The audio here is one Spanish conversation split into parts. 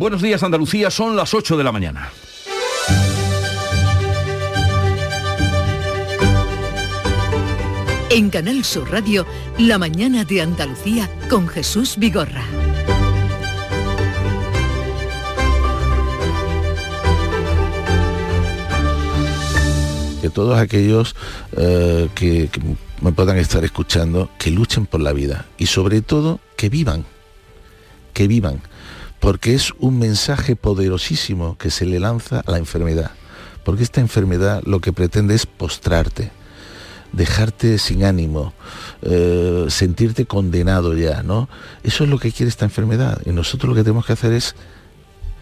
Buenos días Andalucía, son las 8 de la mañana. En Canal Sur Radio, La mañana de Andalucía con Jesús Vigorra. Que todos aquellos eh, que, que me puedan estar escuchando, que luchen por la vida y sobre todo que vivan, que vivan, porque es un mensaje poderosísimo que se le lanza a la enfermedad, porque esta enfermedad lo que pretende es postrarte, dejarte sin ánimo, eh, sentirte condenado ya, ¿no? Eso es lo que quiere esta enfermedad y nosotros lo que tenemos que hacer es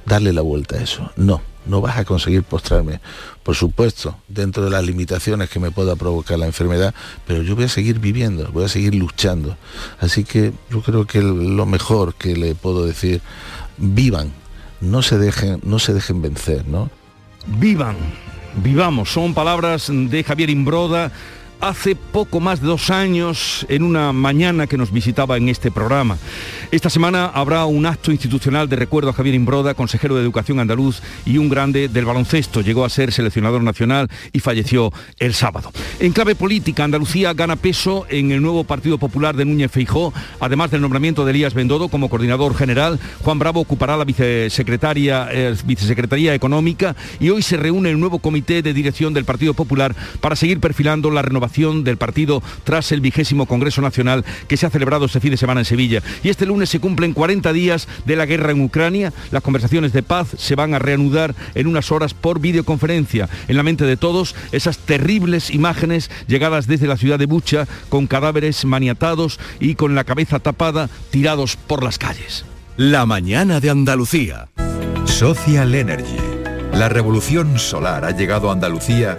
darle la vuelta a eso. No, no vas a conseguir postrarme. Por supuesto, dentro de las limitaciones que me pueda provocar la enfermedad, pero yo voy a seguir viviendo, voy a seguir luchando. Así que yo creo que lo mejor que le puedo decir, vivan, no se dejen, no se dejen vencer, ¿no? Vivan, vivamos, son palabras de Javier Imbroda hace poco más de dos años en una mañana que nos visitaba en este programa. Esta semana habrá un acto institucional de recuerdo a Javier Imbroda, consejero de Educación andaluz y un grande del baloncesto. Llegó a ser seleccionador nacional y falleció el sábado. En clave política, Andalucía gana peso en el nuevo Partido Popular de Núñez Feijó, además del nombramiento de Elías Bendodo como coordinador general. Juan Bravo ocupará la vicesecretaria, eh, vicesecretaría económica y hoy se reúne el nuevo comité de dirección del Partido Popular para seguir perfilando la renovación del partido tras el vigésimo Congreso Nacional que se ha celebrado este fin de semana en Sevilla. Y este lunes se cumplen 40 días de la guerra en Ucrania. Las conversaciones de paz se van a reanudar en unas horas por videoconferencia. En la mente de todos esas terribles imágenes llegadas desde la ciudad de Bucha con cadáveres maniatados y con la cabeza tapada tirados por las calles. La mañana de Andalucía. Social Energy. La revolución solar ha llegado a Andalucía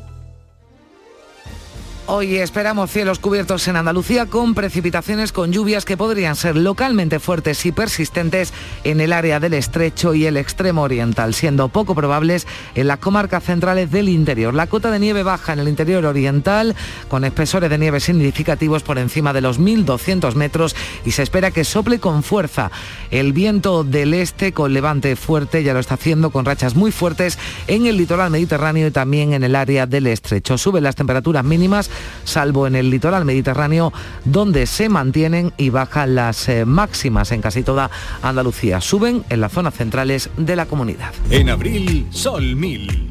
Hoy esperamos cielos cubiertos en Andalucía con precipitaciones con lluvias que podrían ser localmente fuertes y persistentes en el área del estrecho y el extremo oriental, siendo poco probables en las comarcas centrales del interior. La cota de nieve baja en el interior oriental con espesores de nieve significativos por encima de los 1.200 metros y se espera que sople con fuerza. El viento del este con levante fuerte ya lo está haciendo con rachas muy fuertes en el litoral mediterráneo y también en el área del estrecho. Suben las temperaturas mínimas salvo en el litoral mediterráneo, donde se mantienen y bajan las eh, máximas en casi toda Andalucía. Suben en las zonas centrales de la comunidad. En abril, Sol 1000.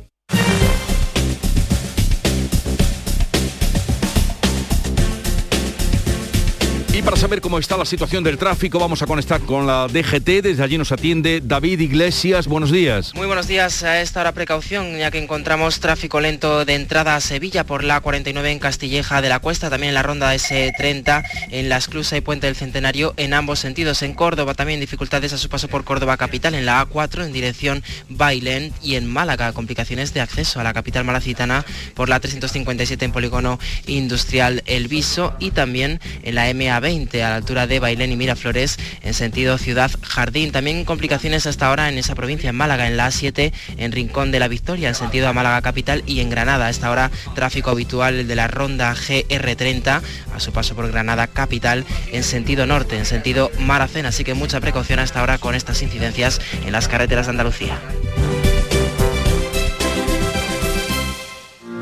Para saber cómo está la situación del tráfico vamos a conectar con la DGT. Desde allí nos atiende David Iglesias. Buenos días. Muy buenos días. A esta hora precaución ya que encontramos tráfico lento de entrada a Sevilla por la 49 en Castilleja de la Cuesta, también en la ronda S30 en la Esclusa y Puente del Centenario en ambos sentidos. En Córdoba también dificultades a su paso por Córdoba capital en la A4 en dirección Bailén y en Málaga complicaciones de acceso a la capital malacitana por la 357 en Polígono Industrial El Viso y también en la MA 20 a la altura de Bailén y Miraflores en sentido Ciudad Jardín. También complicaciones hasta ahora en esa provincia, en Málaga, en la A7, en Rincón de la Victoria, en sentido a Málaga Capital y en Granada. Hasta ahora tráfico habitual de la ronda GR30 a su paso por Granada Capital en sentido norte, en sentido Maracena. Así que mucha precaución hasta ahora con estas incidencias en las carreteras de Andalucía.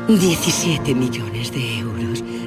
17 millones de.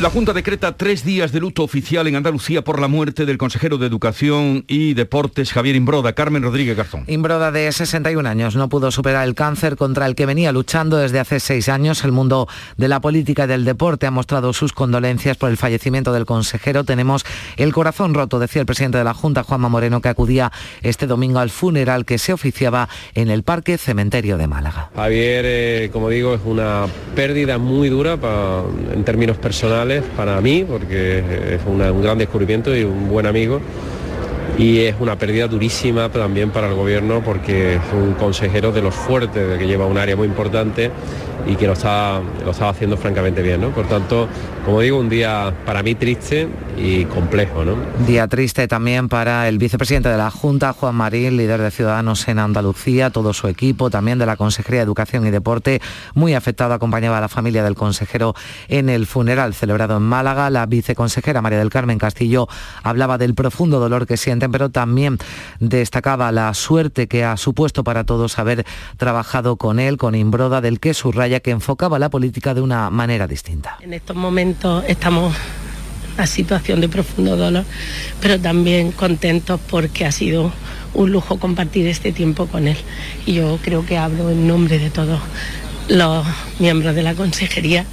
La Junta decreta tres días de luto oficial en Andalucía por la muerte del consejero de Educación y Deportes Javier Imbroda. Carmen Rodríguez Garzón. Imbroda, de 61 años, no pudo superar el cáncer contra el que venía luchando desde hace seis años. El mundo de la política y del deporte ha mostrado sus condolencias por el fallecimiento del consejero. Tenemos el corazón roto, decía el presidente de la Junta, Juanma Moreno, que acudía este domingo al funeral que se oficiaba en el Parque Cementerio de Málaga. Javier, eh, como digo, es una pérdida muy dura en términos personales para mí, porque es un gran descubrimiento y un buen amigo. Y es una pérdida durísima también para el gobierno porque es un consejero de los fuertes, de que lleva un área muy importante y que lo estaba haciendo francamente bien. ¿no? Por tanto, como digo, un día para mí triste y complejo. ¿no? Día triste también para el vicepresidente de la Junta, Juan Marín, líder de Ciudadanos en Andalucía, todo su equipo, también de la Consejería de Educación y Deporte, muy afectado, acompañaba a la familia del consejero en el funeral celebrado en Málaga. La viceconsejera María del Carmen Castillo hablaba del profundo dolor que sienten, pero también destacaba la suerte que ha supuesto para todos haber trabajado con él, con Imbroda, del que subraya que enfocaba la política de una manera distinta. En estos momentos estamos en situación de profundo dolor, pero también contentos porque ha sido un lujo compartir este tiempo con él. Y yo creo que hablo en nombre de todos los miembros de la consejería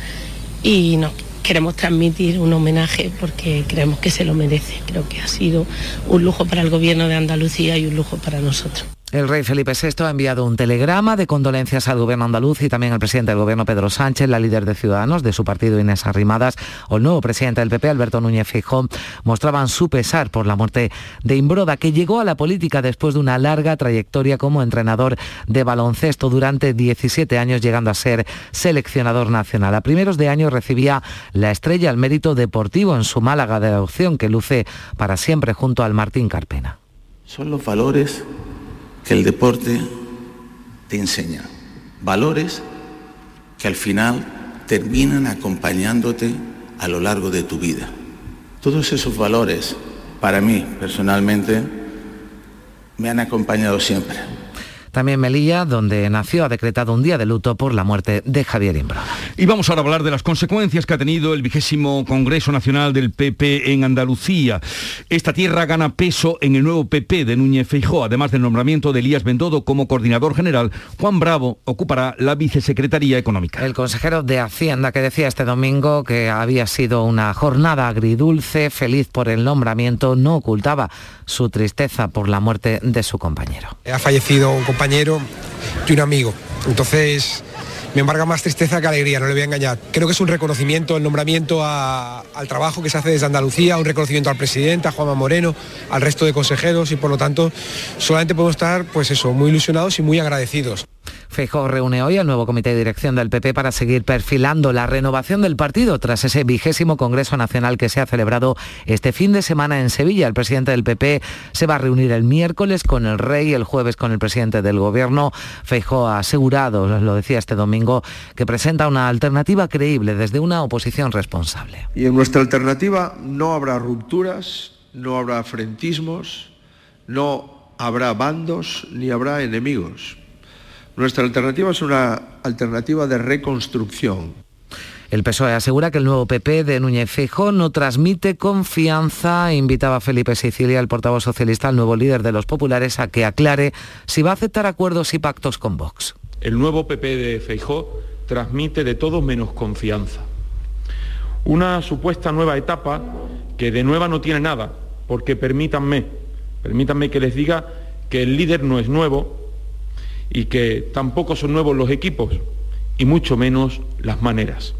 y nos queremos transmitir un homenaje porque creemos que se lo merece. Creo que ha sido un lujo para el gobierno de Andalucía y un lujo para nosotros. El rey Felipe VI ha enviado un telegrama de condolencias al gobierno andaluz y también al presidente del gobierno Pedro Sánchez, la líder de Ciudadanos de su partido Inés Arrimadas o el nuevo presidente del PP Alberto Núñez Fijón mostraban su pesar por la muerte de Imbroda, que llegó a la política después de una larga trayectoria como entrenador de baloncesto durante 17 años, llegando a ser seleccionador nacional. A primeros de año recibía la estrella al mérito deportivo en su Málaga de adopción, que luce para siempre junto al Martín Carpena. Son los valores que el deporte te enseña. Valores que al final terminan acompañándote a lo largo de tu vida. Todos esos valores, para mí personalmente, me han acompañado siempre. También Melilla, donde nació, ha decretado un día de luto por la muerte de Javier Imbroda. Y vamos ahora a hablar de las consecuencias que ha tenido el vigésimo Congreso Nacional del PP en Andalucía. Esta tierra gana peso en el nuevo PP de Núñez Feijó, además del nombramiento de Elías Bendodo como coordinador general. Juan Bravo ocupará la vicesecretaría económica. El consejero de Hacienda que decía este domingo que había sido una jornada agridulce, feliz por el nombramiento, no ocultaba su tristeza por la muerte de su compañero. Ha fallecido un compañero y un amigo. Entonces me embarga más tristeza que alegría, no le voy a engañar. Creo que es un reconocimiento, el nombramiento al trabajo que se hace desde Andalucía, un reconocimiento al presidente, a Juanma Moreno, al resto de consejeros y por lo tanto solamente podemos estar pues eso, muy ilusionados y muy agradecidos. Feijóo reúne hoy al nuevo comité de dirección del PP para seguir perfilando la renovación del partido tras ese vigésimo Congreso Nacional que se ha celebrado este fin de semana en Sevilla. El presidente del PP se va a reunir el miércoles con el rey, el jueves con el presidente del gobierno. Feijóo ha asegurado, lo decía este domingo, que presenta una alternativa creíble desde una oposición responsable. Y en nuestra alternativa no habrá rupturas, no habrá frentismos, no habrá bandos ni habrá enemigos. Nuestra alternativa es una alternativa de reconstrucción. El PSOE asegura que el nuevo PP de Núñez Feijóo no transmite confianza. Invitaba a Felipe Sicilia, el portavoz socialista, el nuevo líder de los populares, a que aclare si va a aceptar acuerdos y pactos con Vox. El nuevo PP de Feijóo transmite de todo menos confianza. Una supuesta nueva etapa que de nueva no tiene nada, porque permítanme, permítanme que les diga que el líder no es nuevo, y que tampoco son nuevos los equipos y mucho menos las maneras.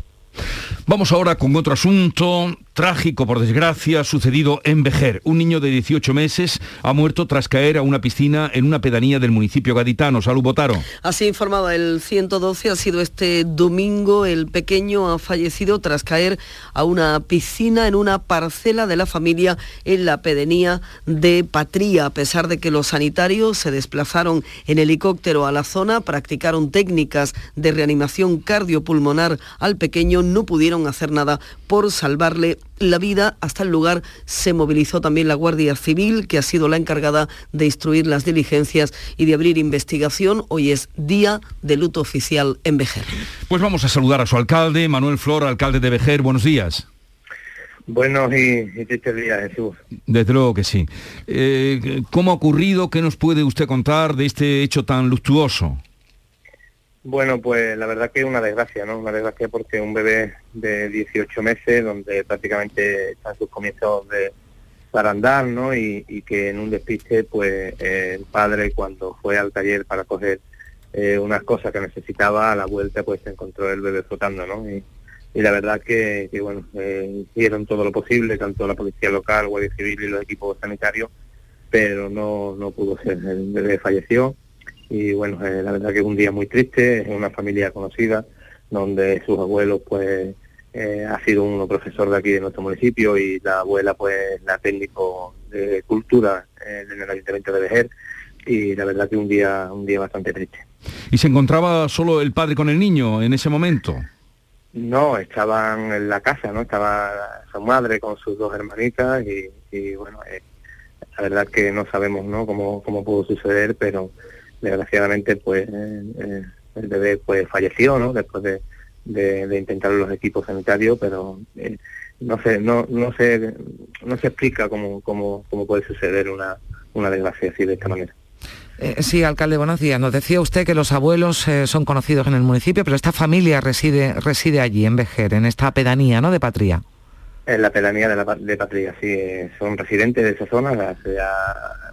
Vamos ahora con otro asunto trágico, por desgracia, sucedido en Vejer. Un niño de 18 meses ha muerto tras caer a una piscina en una pedanía del municipio gaditano. Salud, Botaro. Así informaba el 112, ha sido este domingo. El pequeño ha fallecido tras caer a una piscina en una parcela de la familia en la pedanía de Patría. A pesar de que los sanitarios se desplazaron en helicóptero a la zona, practicaron técnicas de reanimación cardiopulmonar al pequeño, no pudieron hacer nada por salvarle la vida. Hasta el lugar se movilizó también la Guardia Civil, que ha sido la encargada de instruir las diligencias y de abrir investigación. Hoy es día de luto oficial en Vejer. Pues vamos a saludar a su alcalde, Manuel Flor, alcalde de Vejer. Buenos días. Buenos y, tristes días, Jesús. Desde luego que sí. Eh, ¿Cómo ha ocurrido? ¿Qué nos puede usted contar de este hecho tan luctuoso? Bueno, pues la verdad que es una desgracia, ¿no? Una desgracia porque un bebé de 18 meses, donde prácticamente está en sus comienzos de para andar, ¿no? Y, que en un despiste, pues el padre cuando fue al taller para coger eh, unas cosas que necesitaba, a la vuelta pues se encontró el bebé flotando, ¿no? Y, la verdad que, bueno, eh, hicieron todo lo posible, tanto la policía local, Guardia Civil y los equipos sanitarios, pero no, no pudo ser, el bebé falleció y bueno, eh, la verdad que es un día muy triste, es una familia conocida, donde sus abuelos pues eh, ha sido uno profesor de aquí de nuestro municipio y la abuela pues la técnico de cultura eh, en el ayuntamiento de Vejer y la verdad que un día un día bastante triste. ¿Y se encontraba solo el padre con el niño en ese momento? No, estaban en la casa, ¿no? Estaba su madre con sus dos hermanitas y, bueno, la verdad que no sabemos, ¿no? Cómo, cómo pudo suceder, pero desgraciadamente pues eh, eh, el bebé pues falleció no después de, de, intentar los equipos sanitarios pero eh, no sé no no se no se explica cómo, cómo, cómo puede suceder una, una desgracia así de esta manera sí, alcalde, buenos días. Nos decía usted que los abuelos son conocidos en el municipio, pero esta familia reside, reside allí, en Vejer, en esta pedanía, ¿no?, de Patria. En la pedanía de, la, de Patria, sí. Son residentes de esa zona hace ya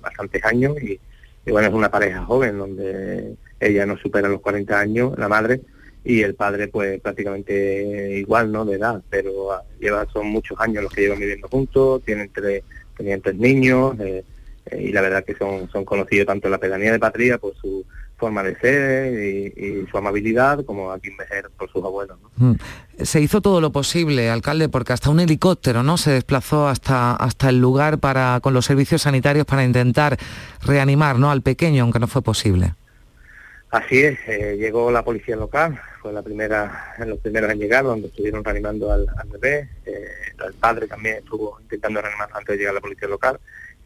bastantes años y, y bueno, es una pareja joven donde ella no supera los 40 años, la madre, y el padre pues prácticamente igual, ¿no? De edad, pero ah, lleva, son muchos años los que llevan viviendo juntos, tienen tres, tenían tres niños, eh, eh, y la verdad que son, son conocidos tanto en la pedanía de Patria por su forma de ser y, su amabilidad, como aquí en Vejer por sus abuelos. Mm. Se hizo todo lo posible, alcalde, porque hasta un helicóptero no se desplazó hasta, hasta el lugar para, con los servicios sanitarios para intentar reanimar ¿no? al pequeño, aunque no fue posible. Así es, eh, llegó la policía local, fue la primera, los primeros en llegar, donde estuvieron reanimando al, bebé, eh, el padre también estuvo intentando reanimar antes de llegar la policía local,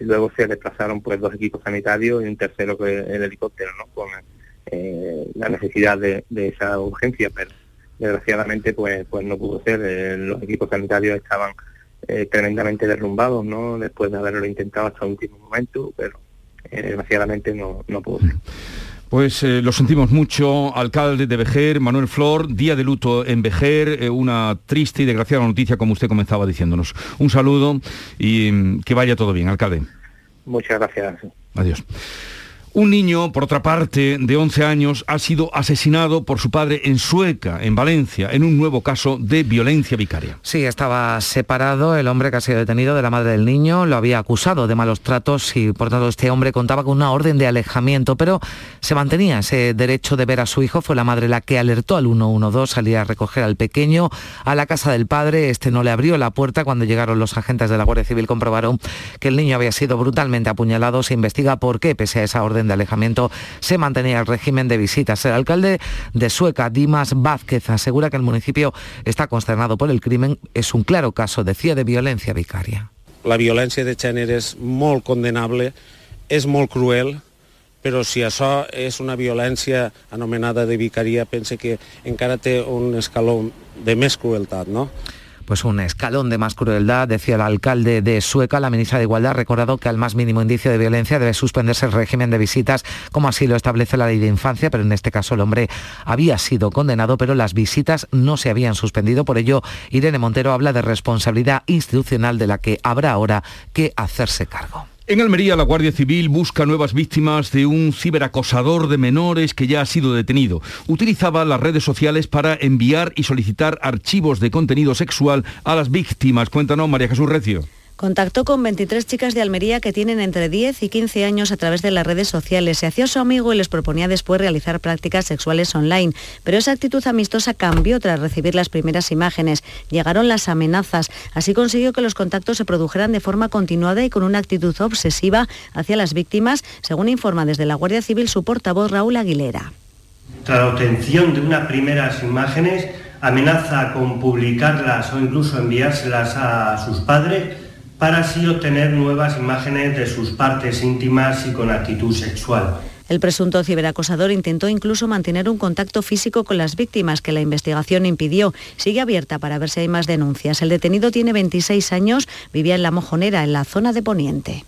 luego se desplazaron pues dos equipos sanitarios y un tercero que el helicóptero, ¿no? Con eh, la necesidad de, esa urgencia, pero desgraciadamente pues pues no pudo ser. Eh, los equipos sanitarios estaban eh, tremendamente derrumbados, ¿no? Después de haberlo intentado hasta el último momento, pero desgraciadamente no, no pudo ser. Pues lo sentimos mucho, alcalde de Vejer, Manuel Flor, día de luto en Vejer, una triste y desgraciada noticia como usted comenzaba diciéndonos. Un saludo y mm, que vaya todo bien, alcalde. Muchas gracias. Adiós. Un niño, por otra parte, de 11 años, ha sido asesinado por su padre en Sueca, en Valencia, en un nuevo caso de violencia vicaria. Sí, estaba separado el hombre que ha sido detenido de la madre del niño, lo había acusado de malos tratos y por tanto este hombre contaba con una orden de alejamiento, pero se mantenía ese derecho de ver a su hijo. Fue la madre la que alertó al 112, salía a recoger al pequeño a la casa del padre. Este no le abrió la puerta cuando llegaron los agentes de la Guardia Civil, comprobaron que el niño había sido brutalmente apuñalado. Se investiga por qué, pese a esa orden de alejamiento se mantenía el régimen de visitas. El alcalde de Sueca, Dimas Vázquez, asegura que el municipio está consternado por el crimen. Es un claro caso, decía, de violencia vicaria. La violencia de género es muy condenable, es muy cruel, però si això és una violència anomenada de vicaria, pense que encara té un escaló de més crueltat, no? Pues un escalón de más crueldad, decía el alcalde de Sueca. La ministra de Igualdad ha recordado que al más mínimo indicio de violencia debe suspenderse el régimen de visitas, como así lo establece la ley de infancia, pero en este caso el hombre había sido condenado, pero las visitas no se habían suspendido. Por ello, Irene Montero habla de responsabilidad institucional de la que habrá ahora que hacerse cargo. En Almería, la Guardia Civil busca nuevas víctimas de un ciberacosador de menores que ya ha sido detenido. Utilizaba las redes sociales para enviar y solicitar archivos de contenido sexual a las víctimas. Cuéntanos, María Jesús Recio. Contactó con 23 chicas de Almería que tienen entre 10 y 15 años a través de las redes sociales. Se hacía su amigo y les proponía después realizar prácticas sexuales online. Pero esa actitud amistosa cambió tras recibir las primeras imágenes. Llegaron las amenazas. Así consiguió que los contactos se produjeran de forma continuada y con una actitud obsesiva hacia las víctimas, según informa desde la Guardia Civil su portavoz Raúl Aguilera. Tras la obtención de unas primeras imágenes, amenaza con publicarlas o incluso enviárselas a sus padres para así obtener nuevas imágenes de sus partes íntimas y con actitud sexual. El presunto ciberacosador intentó incluso mantener un contacto físico con las víctimas que la investigación impidió. Sigue abierta para ver si hay más denuncias. El detenido tiene 26 años, vivía en La Mojonera, en la zona de Poniente.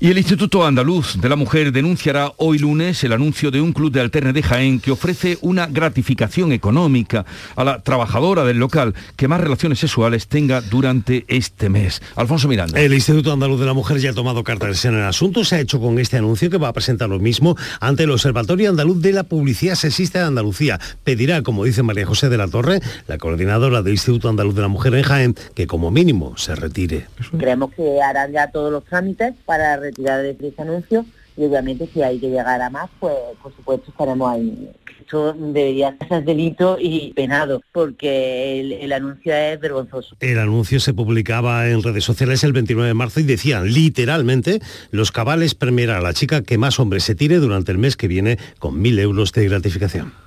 Y el Instituto Andaluz de la Mujer denunciará hoy lunes el anuncio de un club de alterne de Jaén que ofrece una gratificación económica a la trabajadora del local que más relaciones sexuales tenga durante este mes. Alfonso Miranda. El Instituto Andaluz de la Mujer ya ha tomado cartas en el asunto. Se ha hecho con este anuncio que va a presentar lo mismo ante el Observatorio Andaluz de la Publicidad Sexista de Andalucía. Pedirá, como dice María José de la Torre, la coordinadora del Instituto Andaluz de la Mujer en Jaén, que como mínimo se retire. Creemos que harán ya todos los trámites para retirar de ese anuncio y obviamente si hay que llegar a más, pues por supuesto estaremos ahí. Esto debería ser delito y penado, porque el, el, anuncio es vergonzoso. El anuncio se publicaba en redes sociales el 29 de marzo y decían literalmente, los cabales premiará a la chica que más hombres se tire durante el mes que viene con mil euros de gratificación.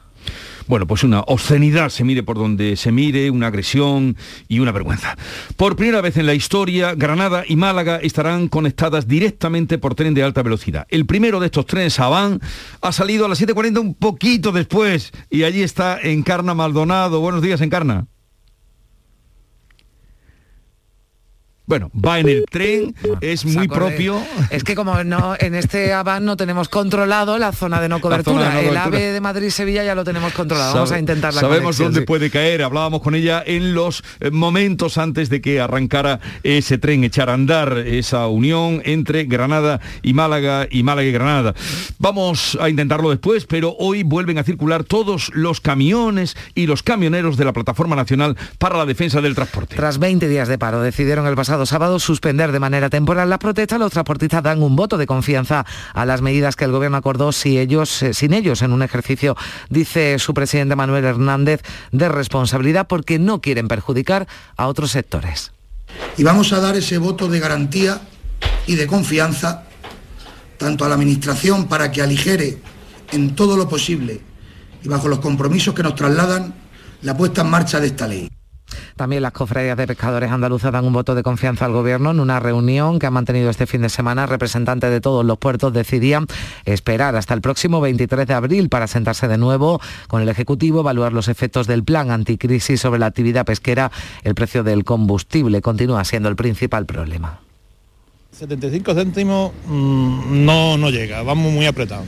Bueno, pues una obscenidad, se mire por donde se mire, una agresión y una vergüenza. Por primera vez en la historia, Granada y Málaga estarán conectadas directamente por tren de alta velocidad. El primero de estos trenes, Aván, ha salido a las 7.40 un poquito después y allí está Encarna Maldonado. Buenos días, Encarna. Bueno, va en el tren, es muy propio. Es que como no en este AVAN no tenemos controlado la zona de no cobertura. De no cobertura. El AVE de Madrid-Sevilla ya lo tenemos controlado. Vamos a intentar la Sabemos dónde sí. puede caer. Hablábamos con ella en los eh, momentos antes de que arrancara ese tren, echar a andar esa unión entre Granada y Málaga y Málaga y Granada. Vamos a intentarlo después, pero hoy vuelven a circular todos los camiones y los camioneros de la Plataforma Nacional para la Defensa del Transporte. Tras 20 días de paro, decidieron el pasado sábado suspender de manera temporal las protestas, los transportistas dan un voto de confianza a las medidas que el gobierno acordó si ellos, eh, sin ellos en un ejercicio, dice su presidente Manuel Hernández, de responsabilidad porque no quieren perjudicar a otros sectores. Y vamos a dar ese voto de garantía y de confianza tanto a la Administración para que aligere en todo lo posible y bajo los compromisos que nos trasladan la puesta en marcha de esta ley. También las cofradías de pescadores andaluzas dan un voto de confianza al gobierno en una reunión que ha mantenido este fin de semana. Representantes de todos los puertos decidían esperar hasta el próximo 23 de abril para sentarse de nuevo con el Ejecutivo, evaluar los efectos del plan anticrisis sobre la actividad pesquera. El precio del combustible continúa siendo el principal problema. 75 céntimos mmm, no, no llega, vamos muy apretados.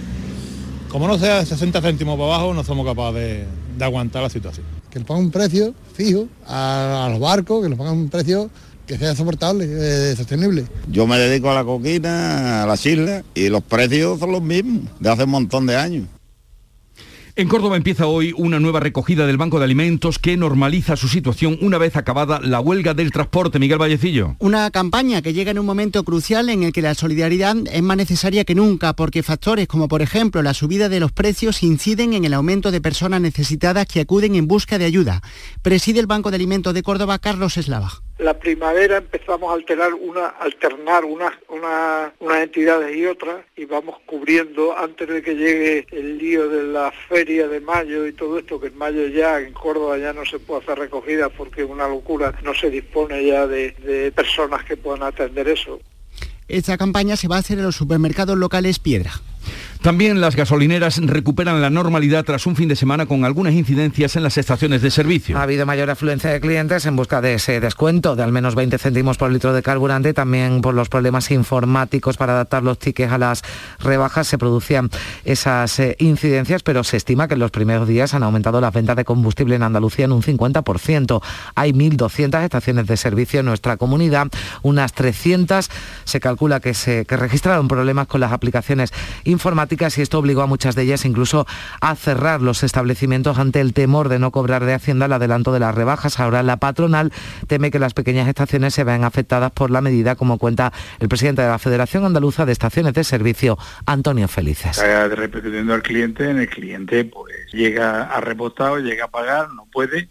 Como no sea 60 céntimos para abajo, no somos capaces de, de aguantar la situación. Que le pongan un precio fijo a, a los barcos, que le pongan un precio que sea soportable, eh, sostenible. Yo me dedico a la coquina, a las islas, y los precios son los mismos, de hace un montón de años. En Córdoba empieza hoy una nueva recogida del Banco de Alimentos que normaliza su situación una vez acabada la huelga del transporte. Miguel Vallecillo. Una campaña que llega en un momento crucial en el que la solidaridad es más necesaria que nunca porque factores como por ejemplo la subida de los precios inciden en el aumento de personas necesitadas que acuden en busca de ayuda. Preside el Banco de Alimentos de Córdoba Carlos Eslava la primavera empezamos a alternar una, alternar unas una, una entidades y otras y vamos cubriendo antes de que llegue el lío de la feria de mayo y todo esto, que en mayo ya en Córdoba ya no se puede hacer recogida porque es una locura, no se dispone ya de personas que puedan atender eso. Esta campaña se va a hacer en los supermercados locales Piedra. También las gasolineras recuperan la normalidad tras un fin de semana con algunas incidencias en las estaciones de servicio. Ha habido mayor afluencia de clientes en busca de ese descuento de al menos 20 céntimos por litro de carburante, también por los problemas informáticos para adaptar los tickets a las rebajas se producían esas eh, incidencias, pero se estima que en los primeros días han aumentado las ventas de combustible en Andalucía en un 50%. Hay 1.200 estaciones de servicio en nuestra comunidad, unas 300 se calcula que, se, que registraron problemas con las aplicaciones informáticas y esto obligó a muchas de ellas incluso a cerrar los establecimientos ante el temor de no cobrar de Hacienda el adelanto de las rebajas. Ahora la patronal teme que las pequeñas estaciones se vean afectadas por la medida, como cuenta el presidente de la Federación Andaluza de Estaciones de Servicio, Antonio Felices. Está repercutiendo al cliente, en el cliente pues llega a repostar, llega a pagar, no puede,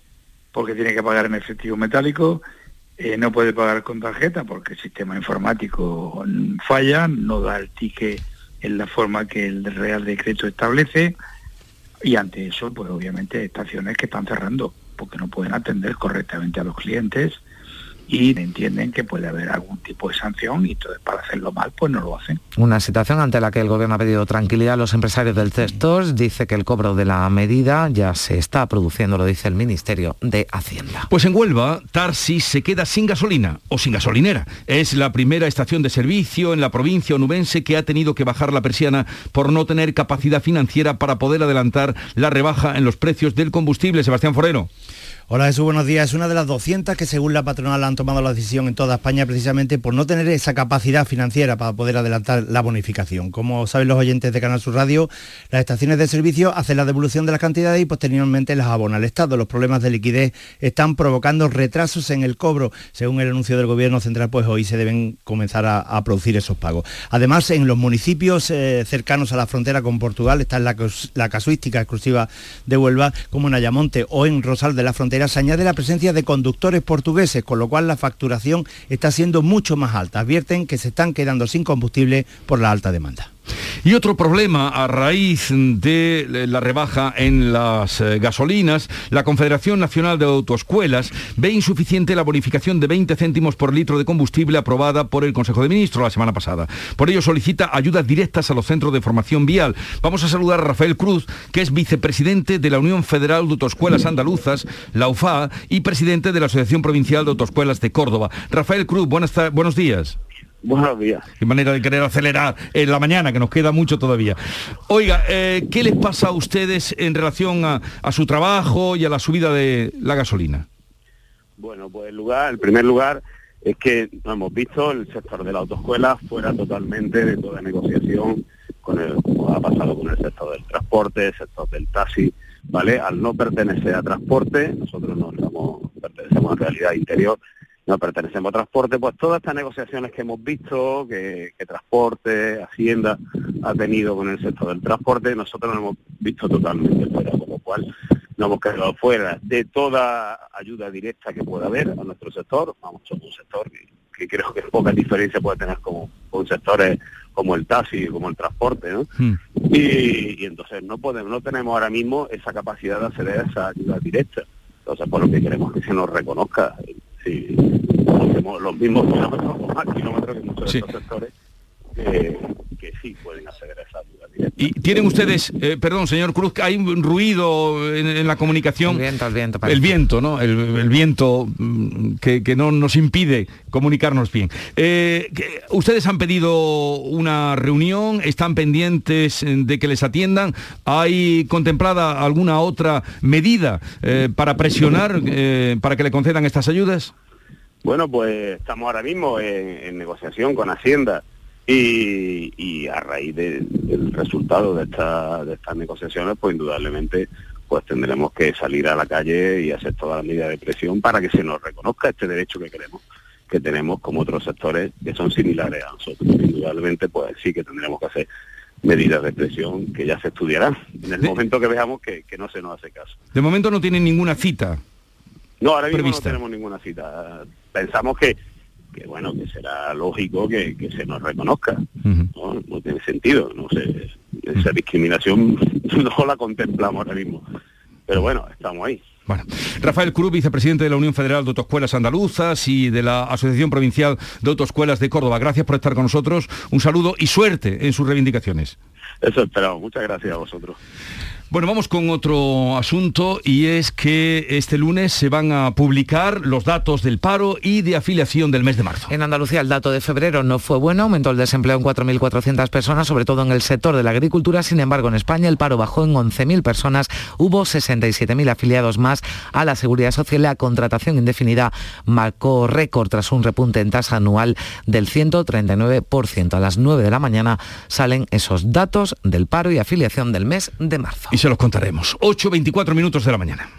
porque tiene que pagar en efectivo metálico, eh, no puede pagar con tarjeta porque el sistema informático falla, no da el ticket en la forma que el Real Decreto establece. Y ante eso, pues obviamente estaciones que están cerrando porque no pueden atender correctamente a los clientes y entienden que puede haber algún tipo de sanción y entonces para hacerlo mal pues no lo hacen. Una situación ante la que el gobierno ha pedido tranquilidad a los empresarios del sector, dice que el cobro de la medida ya se está produciendo, lo dice el Ministerio de Hacienda. Pues en Huelva, Tarsis se queda sin gasolina o sin gasolinera. Es la primera estación de servicio en la provincia onubense que ha tenido que bajar la persiana por no tener capacidad financiera para poder adelantar la rebaja en los precios del combustible. Sebastián Forero. Hola Jesús, buenos días. Es una de las 200 que según la patronal han tomado la decisión en toda España precisamente por no tener esa capacidad financiera para poder adelantar la bonificación. Como saben los oyentes de Canal Sur Radio, las estaciones de servicio hacen la devolución de las cantidades y posteriormente las abona el Estado. Los problemas de liquidez están provocando retrasos en el cobro. Según el anuncio del Gobierno Central, pues hoy se deben comenzar a, producir esos pagos. Además, en los municipios eh, cercanos a la frontera con Portugal, está la, la casuística exclusiva de Huelva, como en Ayamonte o en Rosal de la Frontera, se añade la presencia de conductores portugueses, con lo cual la facturación está siendo mucho más alta. Advierten que se están quedando sin combustible por la alta demanda. Y otro problema a raíz de la rebaja en las eh, gasolinas, la Confederación Nacional de Autoescuelas ve insuficiente la bonificación de 20 céntimos por litro de combustible aprobada por el Consejo de Ministros la semana pasada. Por ello solicita ayudas directas a los centros de formación vial. Vamos a saludar a Rafael Cruz, que es vicepresidente de la Unión Federal de Autoescuelas Andaluzas, la UFA, y presidente de la Asociación Provincial de Autoescuelas de Córdoba. Rafael Cruz, buenos días. Buenos días. Qué manera de querer acelerar en la mañana, que nos queda mucho todavía. Oiga, eh, ¿qué les pasa a ustedes en relación a, su trabajo y a la subida de la gasolina? Bueno, pues el lugar, el primer lugar es que no hemos visto el sector de la autoescuela fuera totalmente de toda negociación con el, como ha pasado con el sector del transporte, el sector del taxi, ¿vale? Al no pertenecer a transporte, nosotros no estamos, pertenecemos en realidad interior, no pertenecemos a transporte, pues todas estas negociaciones que hemos visto, que, transporte, Hacienda ha tenido con el sector del transporte, nosotros lo hemos visto totalmente fuera, con lo cual nos hemos quedado fuera de toda ayuda directa que pueda haber a nuestro sector. Vamos, somos un sector que, creo que poca diferencia puede tener con, con sectores como el taxi, como el transporte, ¿no? Hmm. Y, y, entonces no podemos, no tenemos ahora mismo esa capacidad de acceder a esa ayuda directa. Entonces, por lo que queremos que se nos reconozca sí, los mismos kilómetros o más kilómetros que muchos de estos sectores que, sí pueden acceder a esa ayuda directa. ¿Y tienen ustedes, eh, perdón, señor Cruz, hay un ruido en, la comunicación? El viento, el viento. El viento, ¿no? El, viento mm, que, no nos impide comunicarnos bien. Eh, ustedes han pedido una reunión, están pendientes de que les atiendan. ¿Hay contemplada alguna otra medida eh, para presionar para que le concedan estas ayudas? Bueno, pues estamos ahora mismo en negociación con Hacienda y, a raíz del resultado de, de estas negociaciones, pues indudablemente pues tendremos que salir a la calle y hacer toda la medida de presión para que se nos reconozca este derecho que queremos que tenemos como otros sectores que son similares a nosotros. Indudablemente, pues sí que tendremos que hacer medidas de presión que ya se estudiarán en el momento que veamos que, no se nos hace caso. De momento no tienen ninguna cita. No, ahora mismo no tenemos ninguna cita. Pensamos que que bueno, que será lógico que, se nos reconozca. ¿no? tiene sentido, no sé, esa discriminación no la contemplamos ahora mismo. Pero bueno, estamos ahí. Bueno, Rafael Cruz, vicepresidente de la Unión Federal de Autoescuelas Andaluzas y de la Asociación Provincial de Autoescuelas de Córdoba. Gracias por estar con nosotros. Un saludo y suerte en sus reivindicaciones. Eso esperamos. Muchas gracias a vosotros. Bueno, vamos con otro asunto y es que este lunes se van a publicar los datos del paro y de afiliación del mes de marzo. En Andalucía el dato de febrero no fue bueno, aumentó el desempleo en 4.400 personas, sobre todo en el sector de la agricultura. Sin embargo, en España el paro bajó en 11.000 personas, hubo 67.000 afiliados más a la Seguridad Social. La contratación indefinida marcó récord tras un repunte en tasa anual del 139%. A las 9 de la mañana salen esos datos del paro y afiliación del mes de marzo se los contaremos. 8.24 minutos de la mañana.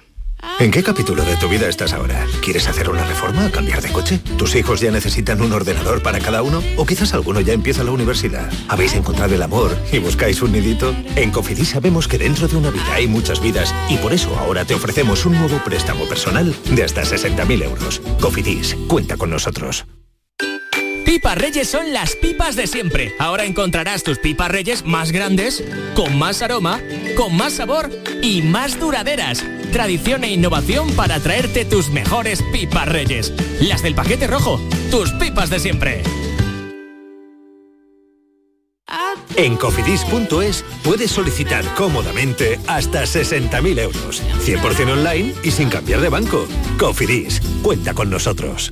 ¿En qué capítulo de tu vida estás ahora? ¿Quieres hacer una reforma? ¿Cambiar de coche? ¿Tus hijos ya necesitan un ordenador para cada uno? ¿O quizás alguno ya empieza la universidad? ¿Habéis encontrado el amor y buscáis un nidito? En Cofidis sabemos que dentro de una vida hay muchas vidas y por eso ahora te ofrecemos un nuevo préstamo personal de hasta 60.000 euros. Cofidis, cuenta con nosotros. Pipas Reyes son las pipas de siempre. Ahora encontrarás tus pipas Reyes más grandes, con más aroma, con más sabor y más duraderas. Tradición e innovación para traerte tus mejores pipas Reyes. Las del paquete rojo, tus pipas de siempre. En cofidis.es puedes solicitar cómodamente hasta 60.000 euros, 100% online y sin cambiar de banco. Cofidis, cuenta con nosotros.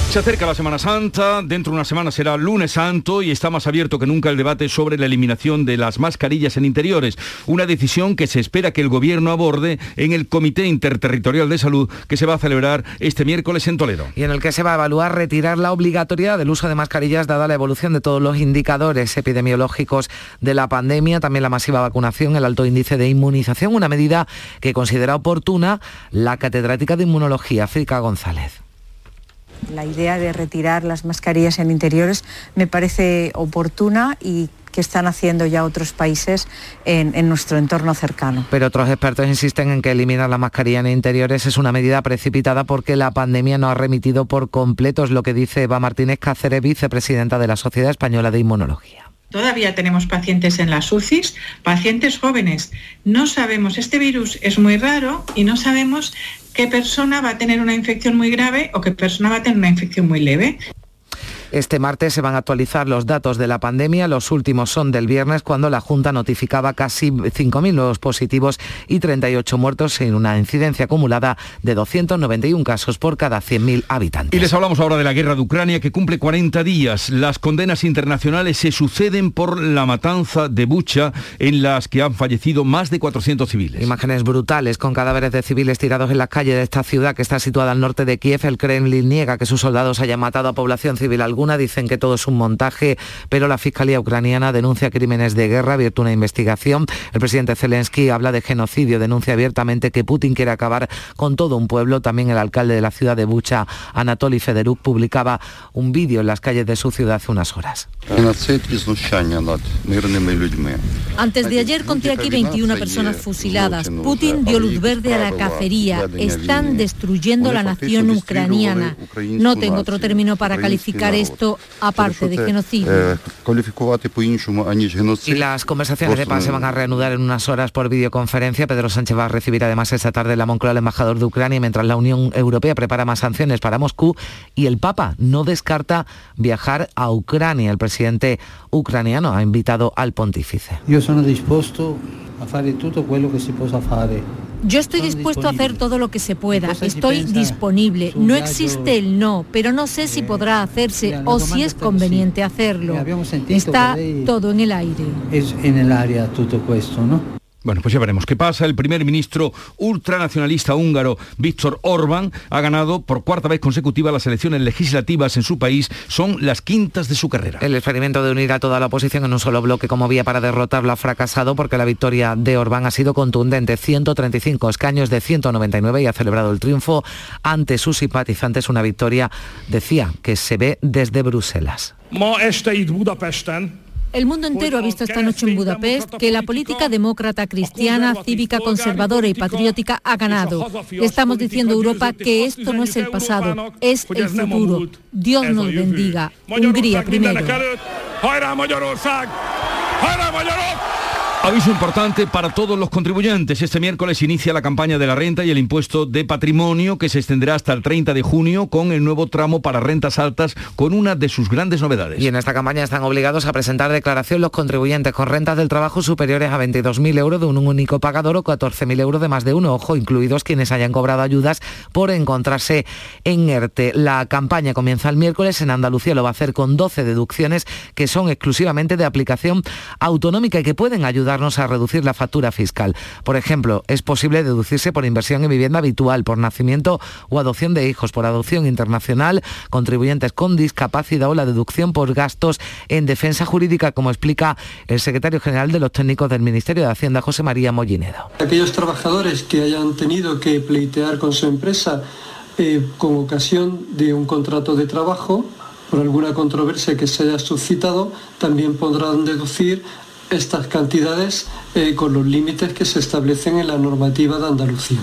Se acerca la Semana Santa, dentro de una semana será lunes santo y está más abierto que nunca el debate sobre la eliminación de las mascarillas en interiores, una decisión que se espera que el gobierno aborde en el Comité Interterritorial de Salud que se va a celebrar este miércoles en Toledo. Y en el que se va a evaluar retirar la obligatoriedad del uso de mascarillas dada la evolución de todos los indicadores epidemiológicos de la pandemia, también la masiva vacunación, el alto índice de inmunización, una medida que considera oportuna la catedrática de Inmunología, Frica González. La idea de retirar las mascarillas en interiores me parece oportuna y que están haciendo ya otros países en, nuestro entorno cercano. Pero otros expertos insisten en que eliminar la mascarilla en interiores es una medida precipitada porque la pandemia no ha remitido por completo, es lo que dice Eva Martínez Cáceres, vicepresidenta de la Sociedad Española de Inmunología. Todavía tenemos pacientes en las UCIs, pacientes jóvenes. No sabemos, este virus es muy raro y no sabemos qué persona va a tener una infección muy grave o qué persona va a tener una infección muy leve. Este martes se van a actualizar los datos de la pandemia. Los últimos son del viernes, cuando la Junta notificaba casi 5.000 nuevos positivos y 38 muertos en una incidencia acumulada de 291 casos por cada 100.000 habitantes. Y les hablamos ahora de la guerra de Ucrania, que cumple 40 días. Las condenas internacionales se suceden por la matanza de Bucha, en las que han fallecido más de 400 civiles. Imágenes brutales con cadáveres de civiles tirados en las calles de esta ciudad que está situada al norte de Kiev. El Kremlin niega que sus soldados hayan matado a población civil alguna dicen que todo es un montaje, pero la Fiscalía ucraniana denuncia crímenes de guerra, abierto una investigación. El presidente Zelensky habla de genocidio, denuncia abiertamente que Putin quiere acabar con todo un pueblo. También el alcalde de la ciudad de Bucha, Anatoly Federuk, publicaba un vídeo en las calles de su ciudad hace unas horas. Antes de ayer conté aquí 21 personas fusiladas. Putin dio luz verde a la cacería. Están destruyendo la nación ucraniana. No tengo otro término para calificar esto aparte de genocidio. Y las conversaciones de paz se van a reanudar en unas horas por videoconferencia. Pedro Sánchez va a recibir además esta tarde en la Moncloa al embajador de Ucrania mientras la Unión Europea prepara más sanciones para Moscú y el Papa no descarta viajar a Ucrania. El presidente ucraniano ha invitado al pontífice. Yo soy dispuesto a hacer todo lo que se pueda hacer. Yo estoy dispuesto a hacer todo lo que se pueda, estoy disponible. No existe el no, pero no sé si podrá hacerse o si es conveniente hacerlo. Está todo en el aire. Es en el área todo esto, ¿no? Bueno, pues ya veremos qué pasa. El primer ministro ultranacionalista húngaro, Víctor Orbán, ha ganado por cuarta vez consecutiva las elecciones legislativas en su país. Son las quintas de su carrera. El experimento de unir a toda la oposición en un solo bloque como vía para derrotarlo ha fracasado porque la victoria de Orbán ha sido contundente. 135 escaños de 199 y ha celebrado el triunfo ante sus simpatizantes. Una victoria, decía, que se ve desde Bruselas. El mundo entero ha visto esta noche en Budapest que la política demócrata, cristiana, cívica, conservadora y patriótica ha ganado. Estamos diciendo a Europa que esto no es el pasado, es el futuro. Dios nos bendiga. Hungría primero. Aviso importante para todos los contribuyentes. Este miércoles inicia la campaña de la renta y el impuesto de patrimonio que se extenderá hasta el 30 de junio con el nuevo tramo para rentas altas con una de sus grandes novedades. Y en esta campaña están obligados a presentar declaración los contribuyentes con rentas del trabajo superiores a 22.000 euros de un único pagador o 14.000 euros de más de uno, ojo, incluidos quienes hayan cobrado ayudas por encontrarse en ERTE. La campaña comienza el miércoles en Andalucía, lo va a hacer con 12 deducciones que son exclusivamente de aplicación autonómica y que pueden ayudar a reducir la factura fiscal. Por ejemplo, es posible deducirse por inversión en vivienda habitual, por nacimiento o adopción de hijos, por adopción internacional, contribuyentes con discapacidad o la deducción por gastos en defensa jurídica, como explica el secretario general de los técnicos del Ministerio de Hacienda, José María Mollinedo. Aquellos trabajadores que hayan tenido que pleitear con su empresa eh, con ocasión de un contrato de trabajo, por alguna controversia que se haya suscitado, también podrán deducir estas cantidades eh, con los límites que se establecen en la normativa de Andalucía.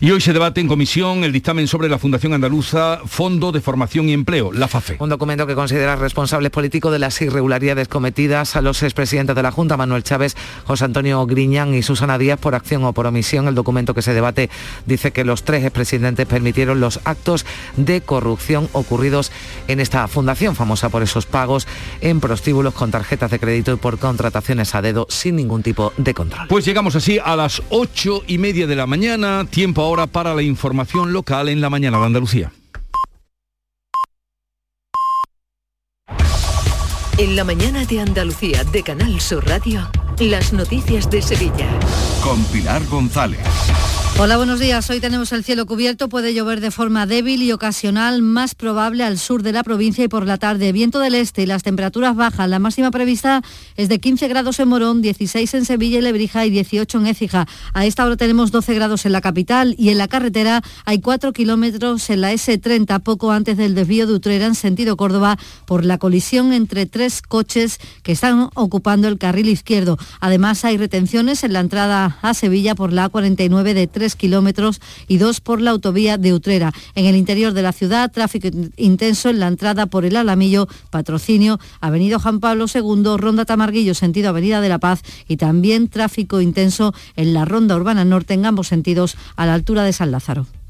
Y hoy se debate en comisión el dictamen sobre la Fundación Andaluza Fondo de Formación y Empleo, la FAFE. Un documento que considera responsables políticos de las irregularidades cometidas a los expresidentes de la Junta, Manuel Chávez, José Antonio Griñán y Susana Díaz, por acción o por omisión. El documento que se debate dice que los tres expresidentes permitieron los actos de corrupción ocurridos en esta fundación, famosa por esos pagos en prostíbulos con tarjetas de crédito y por contrataciones a dedo sin ningún tipo de control. Pues llegamos así a las ocho y media de la mañana, tiempo ahora para la información local en la mañana de Andalucía. En la mañana de Andalucía de Canal Sur Radio, las noticias de Sevilla. Con Pilar González. Hola, buenos días. Hoy tenemos el cielo cubierto, puede llover de forma débil y ocasional, más probable al sur de la provincia y por la tarde. Viento del este y las temperaturas bajas. La máxima prevista es de 15 grados en Morón, 16 en Sevilla y Lebrija y 18 en Écija. A esta hora tenemos 12 grados en la capital y en la carretera hay 4 kilómetros en la S30, poco antes del desvío de Utrera en sentido Córdoba, por la colisión entre tres coches que están ocupando el carril izquierdo. Además, hay retenciones en la entrada a Sevilla por la A49 de 3 kilómetros y dos por la autovía de Utrera. En el interior de la ciudad, tráfico intenso en la entrada por el Alamillo, patrocinio, Avenida Juan Pablo II, Ronda Tamarguillo, sentido Avenida de la Paz y también tráfico intenso en la Ronda Urbana Norte en ambos sentidos a la altura de San Lázaro.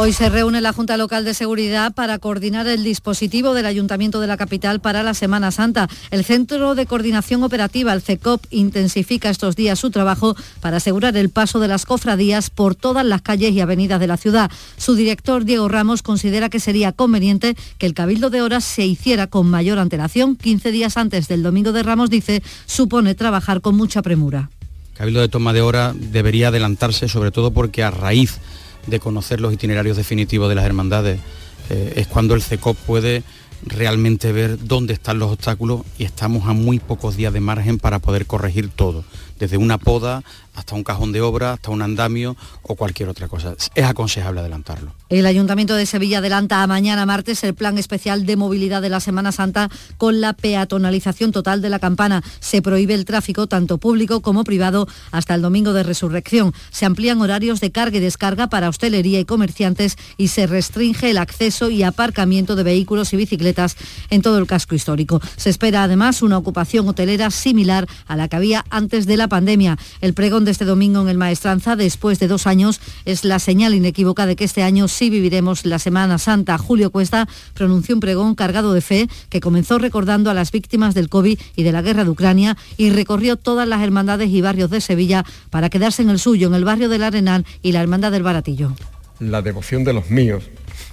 Hoy se reúne la Junta Local de Seguridad para coordinar el dispositivo del Ayuntamiento de la capital para la Semana Santa. El Centro de Coordinación Operativa, el CECOP, intensifica estos días su trabajo para asegurar el paso de las cofradías por todas las calles y avenidas de la ciudad. Su director, Diego Ramos, considera que sería conveniente que el Cabildo de Horas se hiciera con mayor antelación. 15 días antes del Domingo de Ramos, dice, supone trabajar con mucha premura. Cabildo de toma de hora debería adelantarse, sobre todo porque a raíz de conocer los itinerarios definitivos de las hermandades. Eh, es cuando el CECOP puede realmente ver dónde están los obstáculos y estamos a muy pocos días de margen para poder corregir todo, desde una poda hasta un cajón de obra, hasta un andamio o cualquier otra cosa. Es aconsejable adelantarlo. El Ayuntamiento de Sevilla adelanta a mañana martes el plan especial de movilidad de la Semana Santa con la peatonalización total de la campana. Se prohíbe el tráfico tanto público como privado hasta el domingo de resurrección. Se amplían horarios de carga y descarga para hostelería y comerciantes y se restringe el acceso y aparcamiento de vehículos y bicicletas en todo el casco histórico. Se espera además una ocupación hotelera similar a la que había antes de la pandemia. El pregón este domingo en el Maestranza, después de dos años, es la señal inequívoca de que este año sí viviremos la Semana Santa. Julio Cuesta pronunció un pregón cargado de fe que comenzó recordando a las víctimas del COVID y de la guerra de Ucrania y recorrió todas las hermandades y barrios de Sevilla para quedarse en el suyo, en el barrio del Arenal y la Hermandad del Baratillo. La devoción de los míos,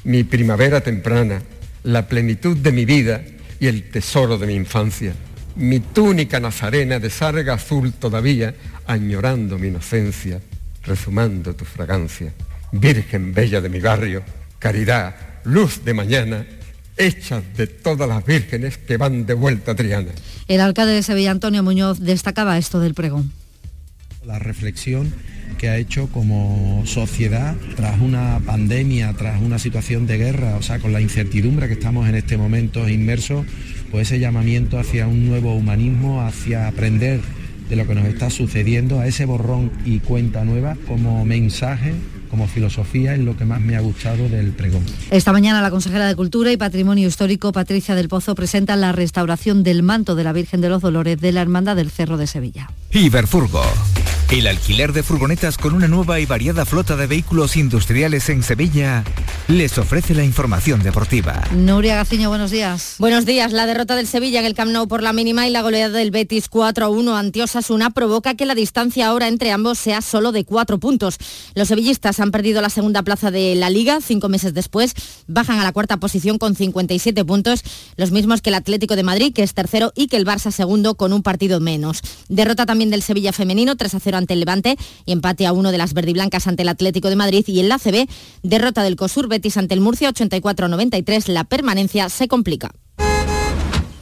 mi primavera temprana, la plenitud de mi vida y el tesoro de mi infancia mi túnica nazarena de sarga azul todavía, añorando mi inocencia, resumando tu fragancia. Virgen bella de mi barrio, caridad, luz de mañana, hecha de todas las vírgenes que van de vuelta a Triana. El alcalde de Sevilla, Antonio Muñoz, destacaba esto del pregón. La reflexión que ha hecho como sociedad tras una pandemia, tras una situación de guerra, o sea, con la incertidumbre que estamos en este momento inmersos, pues ese llamamiento hacia un nuevo humanismo, hacia aprender de lo que nos está sucediendo, a ese borrón y cuenta nueva como mensaje como filosofía es lo que más me ha gustado del pregón. Esta mañana la consejera de Cultura y Patrimonio Histórico, Patricia del Pozo, presenta la restauración del manto de la Virgen de los Dolores de la Hermandad del Cerro de Sevilla. Iberfurgo. El alquiler de furgonetas con una nueva y variada flota de vehículos industriales en Sevilla les ofrece la información deportiva. Nuria Gaciño, buenos días. Buenos días. La derrota del Sevilla en el Camp Nou por la mínima y la goleada del Betis 4-1 ante Osasuna provoca que la distancia ahora entre ambos sea solo de cuatro puntos. Los sevillistas han perdido la segunda plaza de la Liga cinco meses después, bajan a la cuarta posición con 57 puntos, los mismos que el Atlético de Madrid, que es tercero, y que el Barça segundo con un partido menos. Derrota también del Sevilla femenino 3 0 ante el Levante y empate a uno de las verdiblancas ante el Atlético de Madrid y en la CB, derrota del COSUR Betis ante el Murcia 84-93, la permanencia se complica.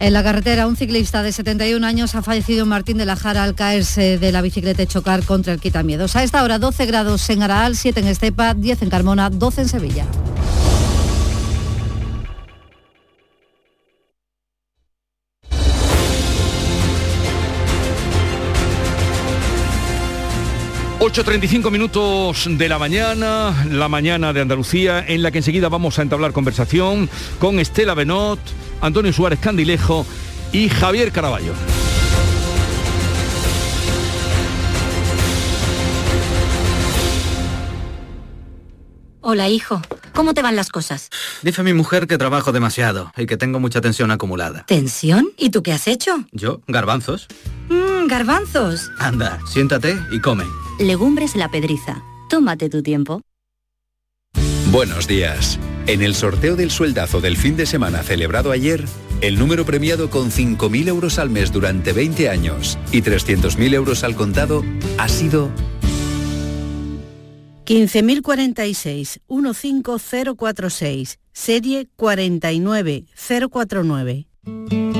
En la carretera, un ciclista de 71 años ha fallecido en Martín de la Jara al caerse de la bicicleta y chocar contra el quitamiedos. A esta hora 12 grados en Araal, 7 en Estepa, 10 en Carmona, 12 en Sevilla. ...8.35 minutos de la mañana, la mañana de Andalucía, en la que enseguida vamos a entablar conversación con Estela Benot, Antonio Suárez Candilejo y Javier Caraballo. Hola, hijo. ¿Cómo te van las cosas? Dice mi mujer que trabajo demasiado y que tengo mucha tensión acumulada. ¿Tensión? ¿Y tú qué has hecho? ¿Yo? ¿Garbanzos? Mmm, garbanzos. Anda, siéntate y come. Legumbres la pedriza. Tómate tu tiempo. Buenos días. En el sorteo del sueldazo del fin de semana celebrado ayer, el número premiado con 5.000 euros al mes durante 20 años y 300.000 euros al contado ha sido 15.046, 15046, serie 49049.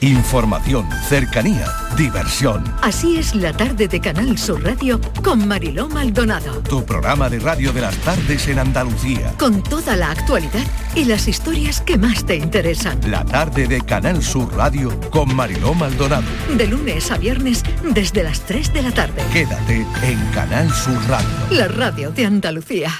Información, cercanía, diversión. Así es la tarde de Canal Sur Radio con Mariló Maldonado. Tu programa de radio de las tardes en Andalucía. Con toda la actualidad y las historias que más te interesan. La tarde de Canal Sur Radio con Mariló Maldonado. De lunes a viernes desde las 3 de la tarde. Quédate en Canal Sur Radio. La radio de Andalucía.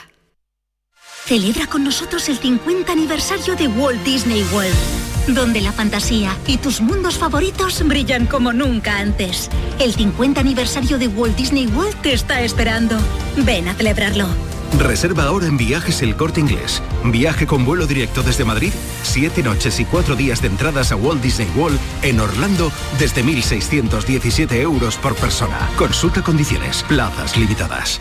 Celebra con nosotros el 50 aniversario de Walt Disney World donde la fantasía y tus mundos favoritos brillan como nunca antes. El 50 aniversario de Walt Disney World te está esperando. Ven a celebrarlo. Reserva ahora en Viajes El Corte Inglés. Viaje con vuelo directo desde Madrid, siete noches y cuatro días de entradas a Walt Disney World en Orlando desde 1.617 euros por persona. Consulta condiciones, plazas limitadas.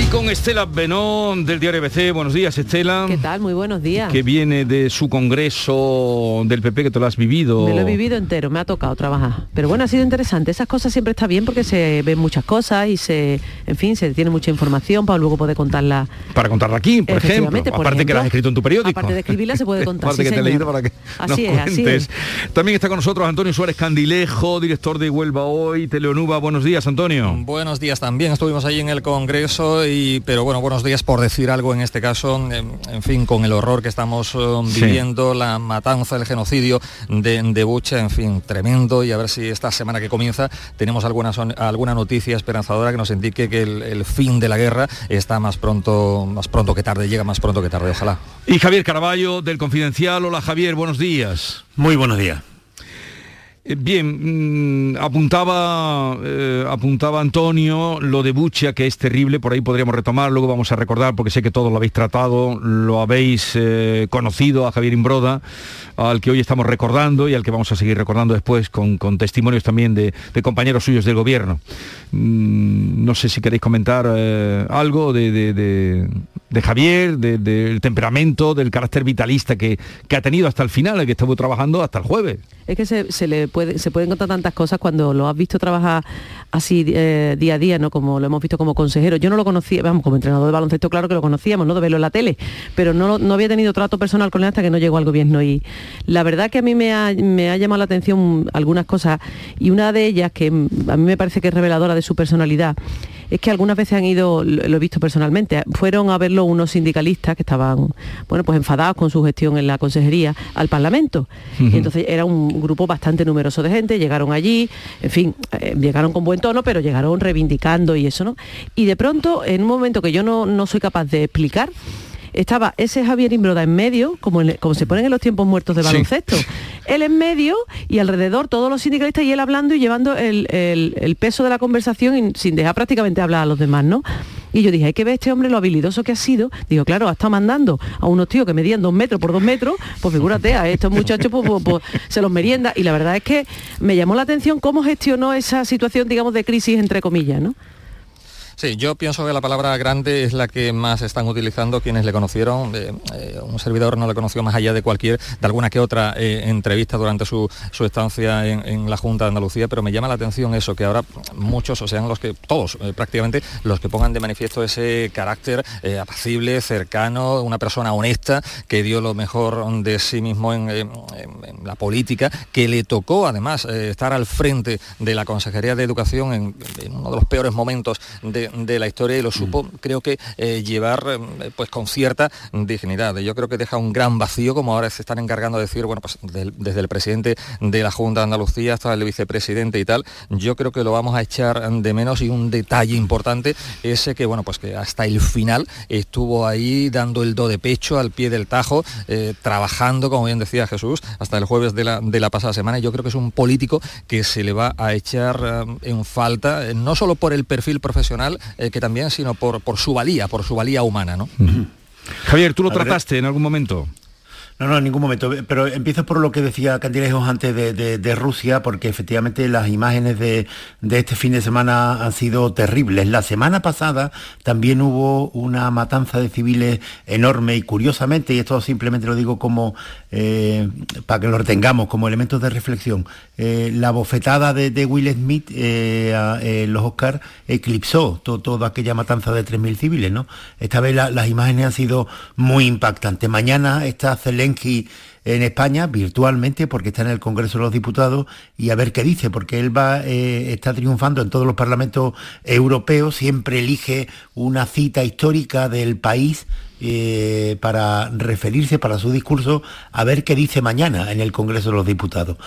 Y con Estela Benón del diario ABC. Buenos días, Estela. ¿Qué tal? Muy buenos días. Que viene de su congreso del PP que tú lo has vivido. Me lo he vivido entero, me ha tocado trabajar. Pero bueno, ha sido interesante. Esas cosas siempre está bien porque se ven muchas cosas y se, en fin, se tiene mucha información para luego poder contarla. Para contarla aquí, por ejemplo. por aparte que la has escrito en tu periódico. Aparte de escribirla se puede contar. aparte sí, que te he leído para que Así nos es, así cuentes. es. También está con nosotros Antonio Suárez Candilejo, director de Huelva Hoy, Teleonuba. Buenos días, Antonio. Buenos días también, estuvimos ahí en el Congreso, y, pero bueno, buenos días por decir algo en este caso, en, en fin, con el horror que estamos eh, Sí. viviendo, la matanza, el genocidio de, de Bucha, en fin, tremendo, y a ver si esta semana que comienza tenemos alguna, son- alguna noticia esperanzadora que nos indique que el, el fin de la guerra está más pronto, más pronto que tarde, llega más pronto que tarde, ojalá. Y Javier Caraballo del Confidencial. Hola Javier, buenos días. Muy buenos días. Eh, bien, mm, apuntaba, eh, apuntaba Antonio lo de Bucha, que es terrible, por ahí podríamos retomar, luego vamos a recordar, porque sé que todos lo habéis tratado, lo habéis eh, conocido a Javier Imbroda, al que hoy estamos recordando y al que vamos a seguir recordando después con, testimonios también de, compañeros suyos del gobierno. Mm, no sé si queréis comentar algo de, Javier, del temperamento, del carácter vitalista que, que ha tenido hasta el final, el que estuvo trabajando hasta el jueves. Es que se le se pueden contar tantas cosas cuando lo has visto trabajar así eh, día a día, ¿no? Como lo hemos visto como consejero. Yo no lo conocía, vamos, como entrenador de baloncesto, claro que lo conocíamos, ¿no? De verlo en la tele, pero no, no había tenido trato personal con él hasta que no llegó al gobierno. Y la verdad que a mí me ha, me ha llamado la atención algunas cosas, y una de ellas que a mí me parece que es reveladora de su personalidad, es que algunas veces han ido, lo he visto personalmente, fueron a verlo unos sindicalistas que estaban, bueno, pues enfadados con su gestión en la consejería al Parlamento. y entonces era un grupo bastante numeroso de gente, llegaron allí, en fin, eh, llegaron con buen tono, pero llegaron reivindicando y eso, ¿no? Y de pronto, en un momento que yo no, no soy capaz de explicar, estaba ese Javier Imbroda en medio, como, como se ponen en los tiempos muertos de baloncesto. Él en medio y alrededor todos los sindicalistas y él hablando y llevando el, peso de la conversación sin dejar prácticamente hablar a los demás, ¿no? Y yo dije, hay que ver este hombre lo habilidoso que ha sido. Digo, claro, ha estado mandando a unos tíos que medían dos metros por dos metros, pues figúrate, a estos muchachos pues, pues, pues, se los merienda. Y la verdad es que me llamó la atención cómo gestionó esa situación, digamos, de crisis, entre comillas, ¿no? Sí, yo pienso que la palabra grande es la que más están utilizando quienes le conocieron. Eh, eh, un servidor no le conoció más allá de cualquier, de alguna que otra eh, entrevista durante su, estancia en, la Junta de Andalucía, pero me llama la atención eso, que ahora muchos, o sean los que, todos prácticamente, los que pongan de manifiesto ese carácter apacible, cercano, una persona honesta, que dio lo mejor de sí mismo en, la política, que le tocó además estar al frente de la Consejería de Educación en uno de los peores momentos de, de la historia y lo supo, mm. creo que eh, llevar eh, pues con cierta dignidad. Yo creo que deja un gran vacío, como ahora se están encargando de decir, bueno, pues desde el presidente de la Junta de Andalucía hasta el vicepresidente y tal, yo creo que lo vamos a echar de menos y un detalle importante ese que, bueno, pues que hasta el final estuvo ahí dando el do de pecho al pie del tajo, eh, trabajando, como bien decía Jesús, hasta el jueves de la, de la pasada semana. Yo creo que es un político que se le va a echar en falta, no solo por el perfil profesional, eh, que también, sino por, por su valía, por su valía humana, ¿no? Javier, ¿tú lo trataste en algún momento? No, no, en ningún momento. Pero empiezo por lo que decía Cantilejos antes de, Rusia, porque efectivamente las imágenes de, este fin de semana han sido terribles. La semana pasada también hubo una matanza de civiles enorme y curiosamente, y esto simplemente lo digo como eh, para que lo retengamos como elementos de reflexión, eh, la bofetada de, Will Smith eh, a, los Oscars eclipsó toda aquella matanza de 3.000 civiles. ¿no? Esta vez las imágenes han sido muy impactantes. Mañana está Zelensky en España virtualmente porque está en el Congreso de los Diputados y a ver qué dice, porque él va, eh, está triunfando en todos los parlamentos europeos, siempre elige una cita histórica del país eh, para referirse para su discurso a ver qué dice mañana en el Congreso de los Diputados.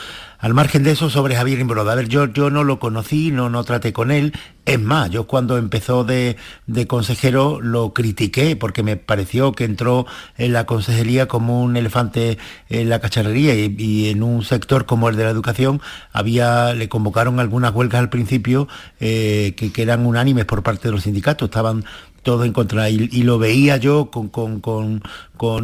Al margen de eso, sobre Javier Imbroda, a ver, yo, yo no lo conocí, no, no traté con él. Es más, yo cuando empezó de, consejero lo critiqué porque me pareció que entró en la consejería como un elefante en la cacharrería y, en un sector como el de la educación había, le convocaron algunas huelgas al principio eh, que, que eran unánimes por parte de los sindicatos, estaban todo en contra. Y, lo veía yo con, con,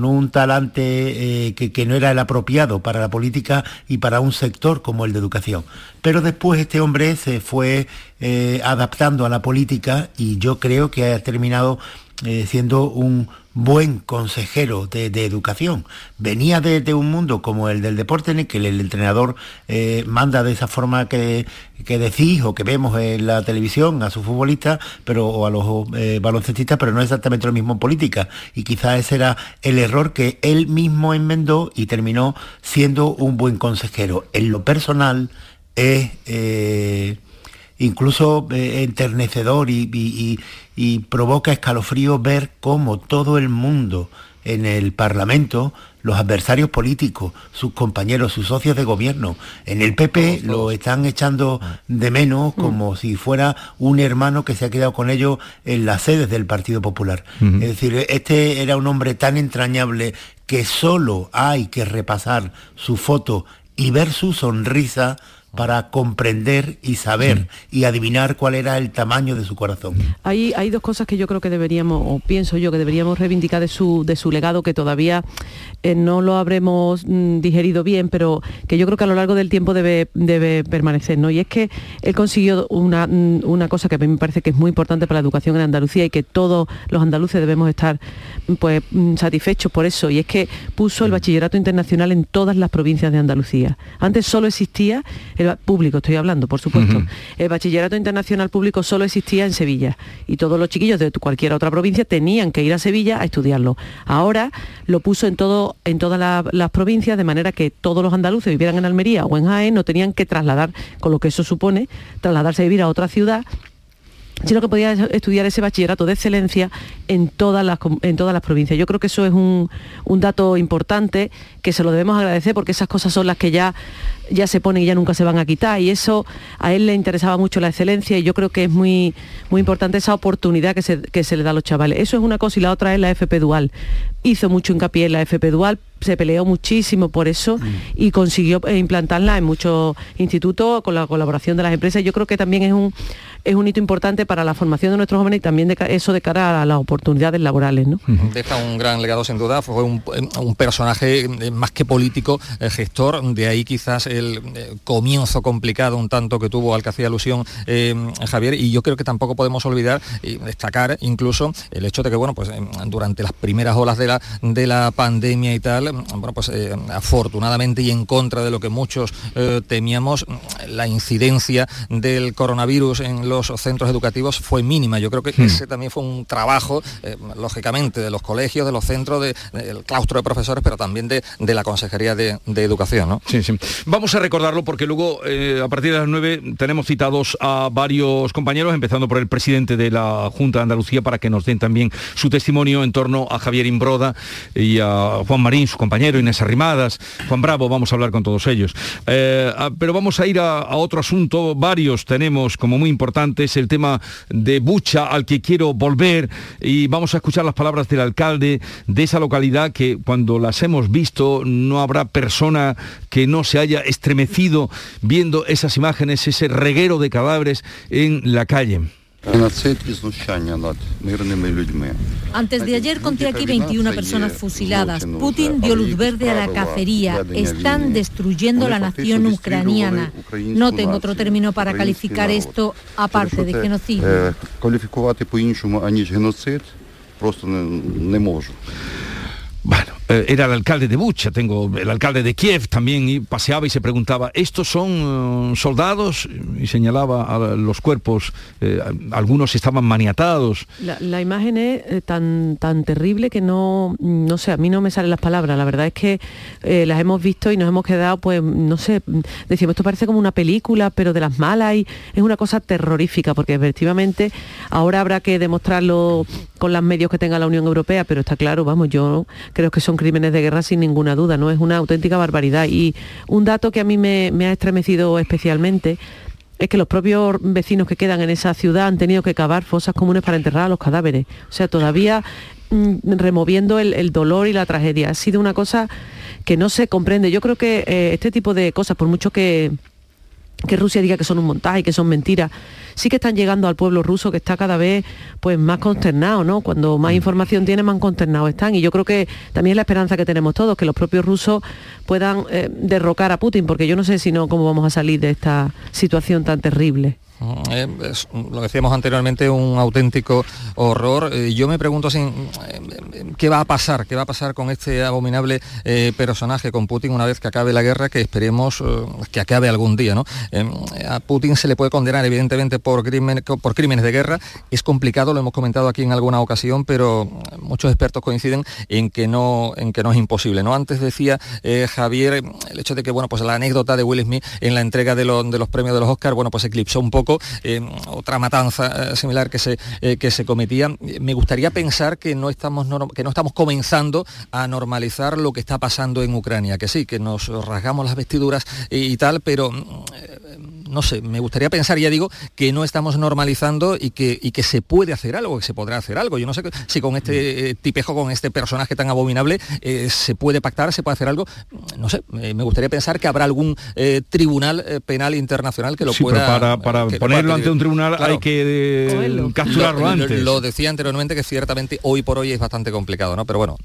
un talante eh, que, no era el apropiado para la política y para un sector como el de educación. Pero después este hombre se fue eh, adaptando a la política y yo creo que ha terminado eh, siendo un buen consejero de, educación. Venía de, un mundo como el del deporte en el que el, entrenador eh, manda de esa forma que, que, decís o que vemos en la televisión a sus futbolistas pero, o a los eh, baloncestistas, pero no exactamente lo mismo en política. Y quizás ese era el error que él mismo enmendó y terminó siendo un buen consejero. En lo personal es incluso enternecedor y, y provoca escalofrío ver cómo todo el mundo en el Parlamento, los adversarios políticos, sus compañeros, sus socios de gobierno, en el PP lo están echando de menos mm. como si fuera un hermano que se ha quedado con ellos en las sedes del Partido Popular. Es decir, este era un hombre tan entrañable que solo hay que repasar su foto y ver su sonrisa para comprender y saber y adivinar cuál era el tamaño de su corazón. Hay, hay dos cosas que yo creo que deberíamos, o pienso yo, que deberíamos reivindicar de su, de su legado, que todavía eh, no lo habremos mm, digerido bien, pero que yo creo que a lo largo del tiempo debe, debe permanecer. ¿no? Y es que él consiguió una, mm, una cosa que a mí me parece que es muy importante para la educación en Andalucía y que todos los andaluces debemos estar pues, mm, satisfechos por eso, y es que puso el bachillerato internacional en todas las provincias de Andalucía. Antes solo existía el público, estoy hablando, por supuesto. El bachillerato internacional público solo existía en Sevilla y todos los chiquillos de cualquier otra provincia tenían que ir a Sevilla a estudiarlo. Ahora lo puso en, todo, en todas las provincias de manera que todos los andaluces vivieran en Almería o en Jaén no tenían que trasladar, con lo que eso supone, trasladarse a vivir a otra ciudad sino que podía estudiar ese bachillerato de excelencia en todas las, en todas las provincias. Yo creo que eso es un, dato importante que se lo debemos agradecer porque esas cosas son las que ya, ya se ponen y ya nunca se van a quitar y eso a él le interesaba mucho la excelencia y yo creo que es muy, muy importante esa oportunidad que se, que se le da a los chavales. Eso es una cosa y la otra es la FP Dual. Hizo mucho hincapié en la FP Dual, se peleó muchísimo por eso mm. y consiguió eh, implantarla en muchos institutos con la colaboración de las empresas. Yo creo que también es un, es un hito importante para la formación de nuestros jóvenes y también de, eso de cara a las oportunidades laborales. ¿no? Deja un gran legado sin duda, fue un, personaje eh, más que político, eh, gestor, de ahí quizás el comienzo complicado un tanto que tuvo al que hacía alusión Javier y yo creo que tampoco podemos olvidar y destacar incluso el hecho de que bueno pues durante las primeras olas de la, de la pandemia y tal bueno, pues eh, afortunadamente y en contra de lo que muchos eh, temíamos, la incidencia del coronavirus en los centros educativos fue mínima. Yo creo que hmm. ese también fue un trabajo, eh, lógicamente, de los colegios, de los centros, del claustro de profesores, pero también de, la Consejería de, Educación. ¿no? Sí, sí. Vamos a recordarlo porque luego, a partir de las 9, tenemos citados a varios compañeros, empezando por el presidente de la Junta de Andalucía, para que nos den también su testimonio en torno a Javier Imbroda y a Juan Marín, compañero Inés Arrimadas, Juan Bravo, vamos a hablar con todos ellos. Eh, pero vamos a ir a, otro asunto, varios tenemos como muy importantes, el tema de Bucha, al que quiero volver, y vamos a escuchar las palabras del alcalde de esa localidad que cuando las hemos visto no habrá persona que no se haya estremecido viendo esas imágenes, ese reguero de cadáveres en la calle. Antes de ayer conté aquí 21 personas fusiladas. Putin dio luz verde a la cacería. Están destruyendo la nación ucraniana. No tengo otro término para calificar esto aparte de genocidio. Bueno, eh, era el alcalde de Bucha, tengo el alcalde de Kiev también y paseaba y se preguntaba, ¿estos son eh, soldados? Y señalaba a los cuerpos, eh, algunos estaban maniatados. La, imagen es tan, tan terrible que no, no sé, a mí no me salen las palabras, la verdad es que las hemos visto y nos hemos quedado, pues, no sé, decimos, esto parece como una película, pero de las malas y es una cosa terrorífica, porque efectivamente ahora habrá que demostrarlo con los medios que tenga la Unión Europea, pero está claro, vamos, yo creo que son crímenes de guerra sin ninguna duda, ¿no? Es una auténtica barbaridad. Y un dato que a mí me, ha estremecido especialmente es que los propios vecinos que quedan en esa ciudad han tenido que cavar fosas comunes para enterrar a los cadáveres. O sea, todavía mm, removiendo el, dolor y la tragedia. Ha sido una cosa que no se comprende. Yo creo que eh, este tipo de cosas, por mucho que, que Rusia diga que son un montaje que son mentiras, sí que están llegando al pueblo ruso que está cada vez pues más consternado, ¿no? Cuando más información tiene, más consternados están. Y yo creo que también es la esperanza que tenemos todos, que los propios rusos puedan eh, derrocar a Putin, porque yo no sé si no cómo vamos a salir de esta situación tan terrible. Eh, lo decíamos anteriormente, un auténtico horror. Eh, yo me pregunto si, qué va a pasar, qué va a pasar con este abominable eh, personaje, con Putin, una vez que acabe la guerra, que esperemos que acabe algún día. ¿no? a Putin se le puede condenar, evidentemente, por, por crímenes de guerra. Es complicado, lo hemos comentado aquí en alguna ocasión, pero muchos expertos coinciden en que no, en que no es imposible. ¿no? Antes decía Javier el hecho de que bueno, pues la anécdota de Will Smith en la entrega de, de los premios de los Oscars, bueno, pues eclipsó un poco eh, otra matanza eh, similar que se, eh, que se cometía. Me gustaría pensar que no, estamos que no estamos comenzando a normalizar lo que está pasando en Ucrania, que sí, que nos rasgamos las vestiduras y, tal, pero no sé, me gustaría pensar, ya digo, que no estamos normalizando y que, y que se puede hacer algo, que se podrá hacer algo. Yo no sé si con este eh, tipejo, con este personaje tan abominable, eh, se puede pactar, se puede hacer algo. No sé, me gustaría pensar que habrá algún tribunal penal internacional que lo pueda... para, para ponerlo ante un tribunal hay que capturarlo antes. Lo, decía anteriormente que ciertamente hoy por hoy es bastante complicado, ¿no? Pero bueno,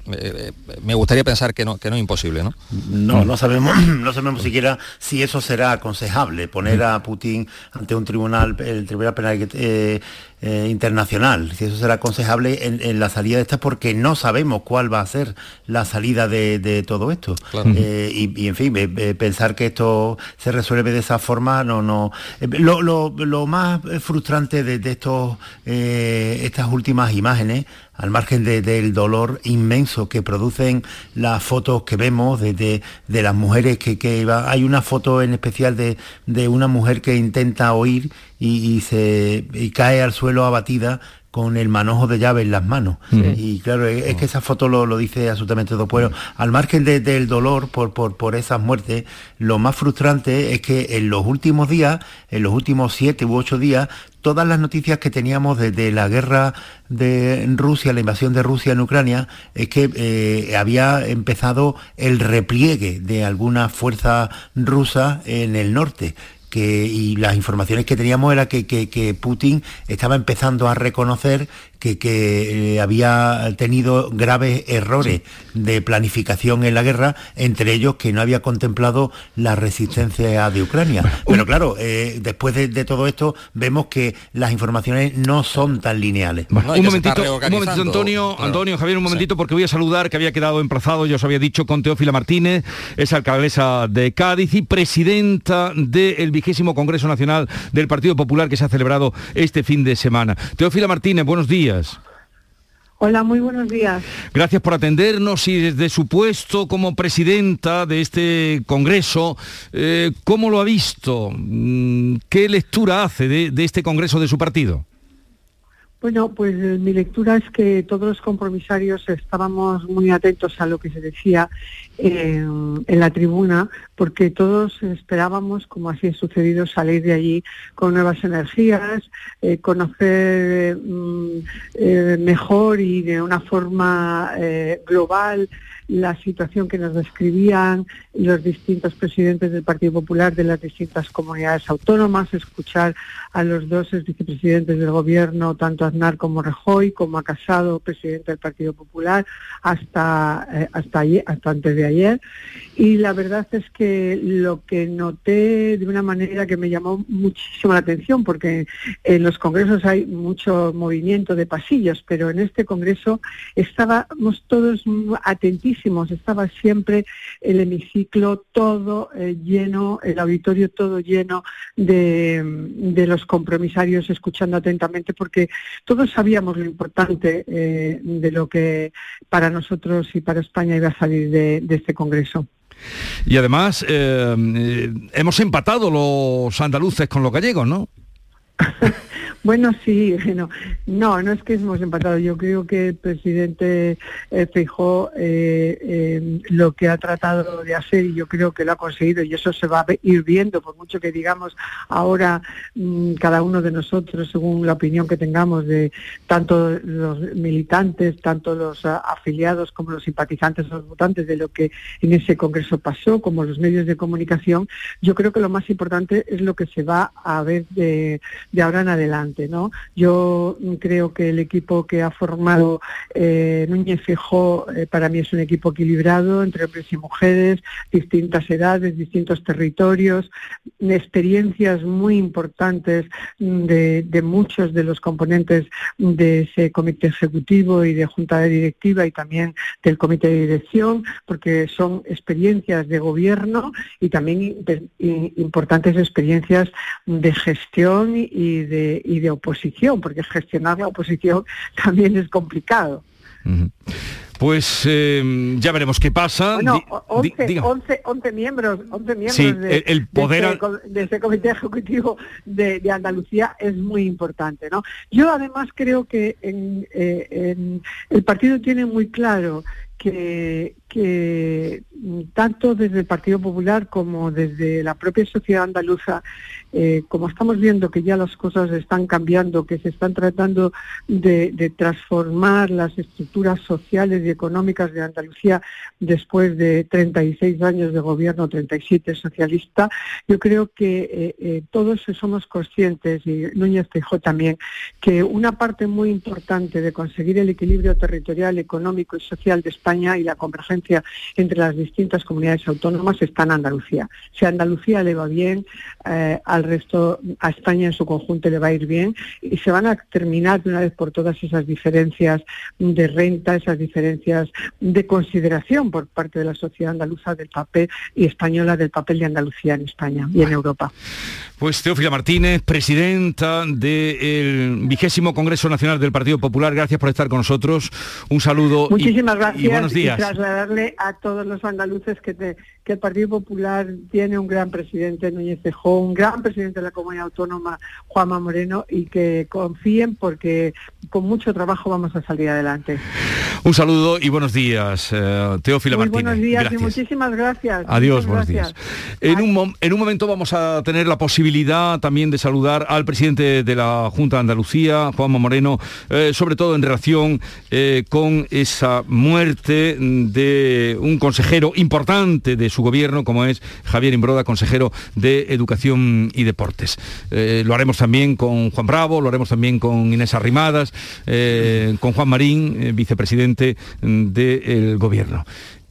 me gustaría pensar que no, que no es imposible, ¿no? No, no sabemos, no sabemos siquiera si eso será aconsejable, poner a Putin ante un tribunal, el Tribunal Penal eh, eh, Internacional, si eso será aconsejable en, la salida de esta, porque no sabemos cuál va a ser la salida de, todo esto. Eh, y, en fin, pensar que esto se resuelve de esa forma, no, no. Lo, más frustrante de, de estos, estas últimas imágenes al margen del dolor inmenso que producen las fotos que vemos de, las mujeres que, que hay una foto en especial de, una mujer que intenta oír y, se cae al suelo abatida con el manojo de llave en las manos. Y claro, es, que esa foto lo, dice absolutamente todo. pueblo. al margen del dolor por, por, por, esas muertes, lo más frustrante es que en los últimos días, en los últimos siete u ocho días, todas las noticias que teníamos desde la guerra de Rusia, la invasión de Rusia en Ucrania, es que eh, había empezado el repliegue de alguna fuerza rusa en el norte y las informaciones que teníamos era que, que, Putin estaba empezando a reconocer que, eh, había tenido graves errores de planificación en la guerra, entre ellos que no había contemplado la resistencia de Ucrania. Pero claro, eh, después de, todo esto vemos que las informaciones no son tan lineales. un, momentito, un momentito, Antonio, Antonio, Javier, un momentito, porque voy a saludar que había quedado emplazado, yo os había dicho, con Teófila Martínez, es alcaldesa de Cádiz y presidenta del vigésimo Congreso Nacional del Partido Popular que se ha celebrado este fin de semana. Teófila Martínez, buenos días. Hola, muy buenos días. Gracias por atendernos y desde su puesto como presidenta de este Congreso, eh, ¿cómo lo ha visto? Mm, ¿Qué lectura hace de este Congreso de su partido? Bueno, pues eh, mi lectura es que todos los compromisarios estábamos muy atentos a lo que se decía en, la tribuna, porque todos esperábamos, como así ha sucedido, salir de allí con nuevas energías, eh, conocer mm, eh, mejor y de una forma global la situación que nos describían los distintos presidentes del Partido Popular de las distintas comunidades autónomas, escuchar a los dos vicepresidentes del Gobierno, tanto Aznar como Rejoy, como a Casado, presidente del Partido Popular, hasta, eh, hasta, hasta antes de ayer. Y la verdad es que lo que noté de una manera que me llamó muchísimo la atención, porque en los congresos hay mucho movimiento de pasillos, pero en este congreso estábamos todos atentísimos estaba siempre el hemiciclo todo eh, lleno, el auditorio todo lleno de, los compromisarios escuchando atentamente, porque todos sabíamos lo importante eh, de lo que para nosotros y para España iba a salir de, este Congreso. Y además eh, hemos empatado los andaluces con los gallegos, ¿no? Bueno, sí, bueno, no, no es que hemos empatado. Yo creo que el presidente eh, Feijó eh, eh, lo que ha tratado de hacer y yo creo que lo ha conseguido y eso se va a ir viendo, por mucho que digamos ahora mm, cada uno de nosotros, según la opinión que tengamos de tanto los militantes, tanto los ah, afiliados como los simpatizantes, los votantes de lo que en ese congreso pasó, como los medios de comunicación, yo creo que lo más importante es lo que se va a ver de ahora en adelante. Yo creo que el equipo que ha formado eh, Núñez Fijó eh, para mí es un equipo equilibrado entre hombres y mujeres, distintas edades, distintos territorios, experiencias muy importantes de, muchos de los componentes de ese comité ejecutivo y de junta de directiva y también del comité de dirección, porque son experiencias de gobierno y también importantes experiencias de gestión y de, de oposición, porque gestionar la oposición también es complicado. Pues eh, ya veremos qué pasa. Bueno, Di- di- 11, diga. 11, 11 miembros, 11 miembros Sí, de, el- el poder de, este, de este comité ejecutivo de, de Andalucía es muy importante. ¿no? Yo además creo que en, eh, en- el partido tiene muy claro que, que mm, tanto desde el Partido Popular como desde la propia sociedad andaluza, eh, como estamos viendo que ya las cosas están cambiando, que se están tratando de, transformar las estructuras sociales y económicas de Andalucía después de 36 años de gobierno, 37 socialista, yo creo que eh, eh, todos somos conscientes, y Núñez Feijóo también, que una parte muy importante de conseguir el equilibrio territorial, económico y social de España y la convergencia entre las distintas comunidades autónomas está en Andalucía. Si a Andalucía le va bien, al resto, a España en su conjunto le va a ir bien y se van a terminar de una vez por todas esas diferencias de renta, esas diferencias de consideración por parte de la sociedad andaluza del papel y española del papel de Andalucía en España y en Europa. Pues Teófila Martínez, presidenta del vigésimo Congreso Nacional del Partido Popular, gracias por estar con nosotros. Un saludo y- Muchísimas y, gracias buenos días. trasladarle a todos los andaluces que, te- que el Partido Popular tiene un gran presidente, Núñez Feijóo, un gran presidente de la Comunidad Autónoma, Juanma Moreno, y que confíen porque con mucho trabajo vamos a salir adelante. Un saludo y buenos días, eh, Teófila Muy Martínez. buenos días Gracias. y muchísimas gracias. Adiós, Muchas buenos gracias. días. En un, en un momento vamos a tener la posibilidad también de saludar al presidente de la Junta de Andalucía, Juanma Moreno, eh, sobre todo en relación eh, con esa muerte de un consejero importante de su gobierno, como es Javier Imbroda, consejero de Educación y Deportes. Eh, lo haremos también con Juan Bravo, lo haremos también con Inés Arrimadas, eh, con Juan Marín, eh, vicepresidente mm, del gobierno.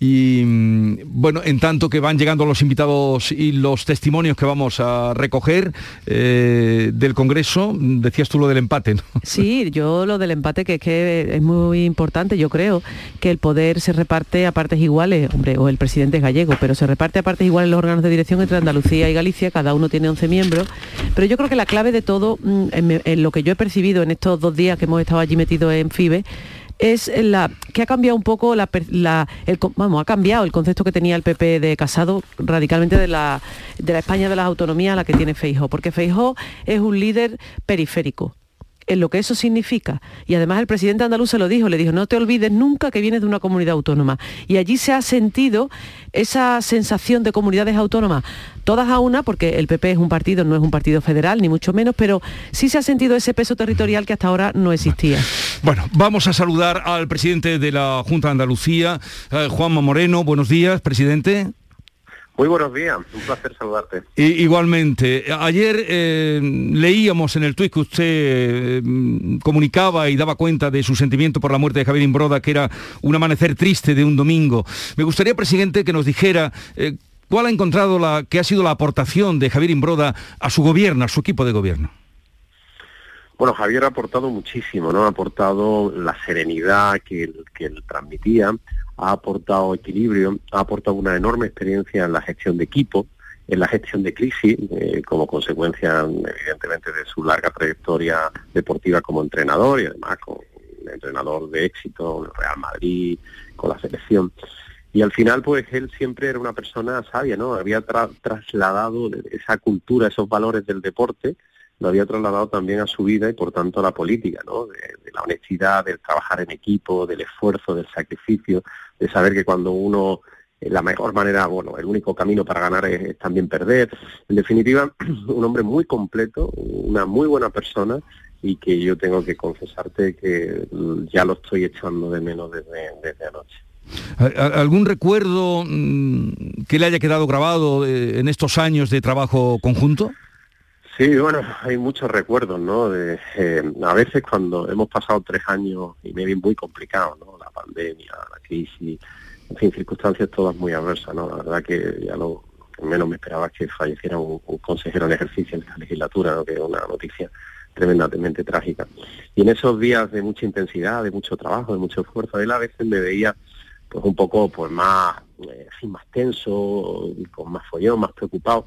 Y mm, bueno, en tanto que van llegando los invitados y los testimonios que vamos a recoger eh, del Congreso, decías tú lo del empate, ¿no? Sí, yo lo del empate que es que es muy importante, yo creo que el poder se reparte a partes iguales, hombre, o el presidente es gallego, pero se reparte a partes iguales los órganos de dirección entre Andalucía y Galicia, cada uno tiene 11 miembros, pero yo creo que la clave de todo, mm, en lo que yo he percibido en estos dos días que hemos estado allí metidos en FIBE, es la que ha cambiado un poco la, el, vamos ha cambiado el concepto que tenía el PP de Casado radicalmente de la de la España de las autonomías a la que tiene Feijó porque Feijó es un líder periférico en lo que eso significa. Y además el presidente andaluz se lo dijo, le dijo, no te olvides nunca que vienes de una comunidad autónoma. Y allí se ha sentido esa sensación de comunidades autónomas, todas a una, porque el PP es un partido, no es un partido federal, ni mucho menos, pero sí se ha sentido ese peso territorial que hasta ahora no existía. Bueno, vamos a saludar al presidente de la Junta de Andalucía, eh, Juanma Moreno. Buenos días, presidente. Muy buenos días, un placer saludarte. Igualmente, ayer eh, leíamos en el tuit que usted eh, mm, comunicaba y daba cuenta de su sentimiento por la muerte de Javier Imbroda, que era un amanecer triste de un domingo. Me gustaría, presidente, que nos dijera eh, cuál ha encontrado la, que ha sido la aportación de Javier Imbroda a su gobierno, a su equipo de gobierno. Bueno, Javier ha aportado muchísimo, ¿no? Ha aportado la serenidad que que él transmitía, ha aportado equilibrio, ha aportado una enorme experiencia en la gestión de equipo, en la gestión de crisis, eh, como consecuencia, evidentemente, de su larga trayectoria deportiva como entrenador y además como entrenador de éxito Real Madrid, con la selección. Y al final, pues él siempre era una persona sabia, ¿no? Había tra- trasladado esa cultura, esos valores del deporte, lo había trasladado también a su vida y por tanto a la política, ¿no? De, de la honestidad, del trabajar en equipo, del esfuerzo, del sacrificio, de saber que cuando uno eh, la mejor manera, bueno, el único camino para ganar es, es también perder. En definitiva, un hombre muy completo, una muy buena persona y que yo tengo que confesarte que mm, ya lo estoy echando de menos desde, desde anoche. ¿A- a- ¿Algún recuerdo mm, que le haya quedado grabado eh, en estos años de trabajo conjunto? Sí, bueno, hay muchos recuerdos, ¿no? De, eh, a veces cuando hemos pasado tres años y medio muy complicados, ¿no? La pandemia, crisis, en fin, circunstancias todas muy adversas, ¿no? La verdad que ya lo menos me esperaba es que falleciera un, consejero en ejercicio en esta legislatura, ¿no? Que es una noticia tremendamente trágica. Y en esos días de mucha intensidad, de mucho trabajo, de mucho esfuerzo, él a veces me veía pues un poco pues más, eh, más tenso, con más follón, más preocupado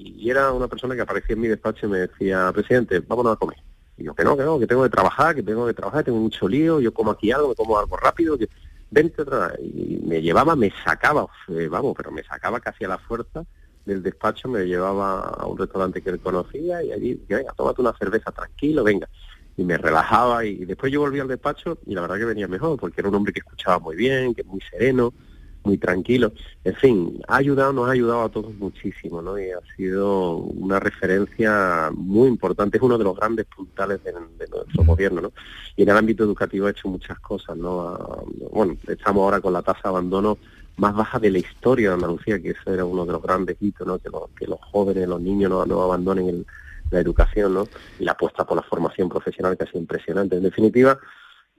y era una persona que aparecía en mi despacho y me decía, presidente, vámonos a comer. Y yo, que no, que no, que tengo que trabajar, que tengo que trabajar, tengo mucho lío, yo como aquí algo, me como algo rápido, que vente otra. Y me llevaba, me sacaba, eh, vamos, pero me sacaba casi a la fuerza del despacho, me llevaba a un restaurante que él conocía y allí, que venga, tómate una cerveza tranquilo, venga. Y me relajaba y, después yo volví al despacho y la verdad que venía mejor, porque era un hombre que escuchaba muy bien, que es muy sereno, muy tranquilo. En fin, ha ayudado, nos ha ayudado a todos muchísimo, ¿no? Y ha sido una referencia muy importante, es uno de los grandes puntales de, nuestro gobierno, ¿no? Y en el ámbito educativo ha hecho muchas cosas, ¿no? bueno, estamos ahora con la tasa de abandono más baja de la historia de Andalucía, que ese era uno de los grandes hitos, ¿no? Que, que los jóvenes, los niños no, no abandonen la educación, ¿no? Y la apuesta por la formación profesional que ha sido impresionante. En definitiva,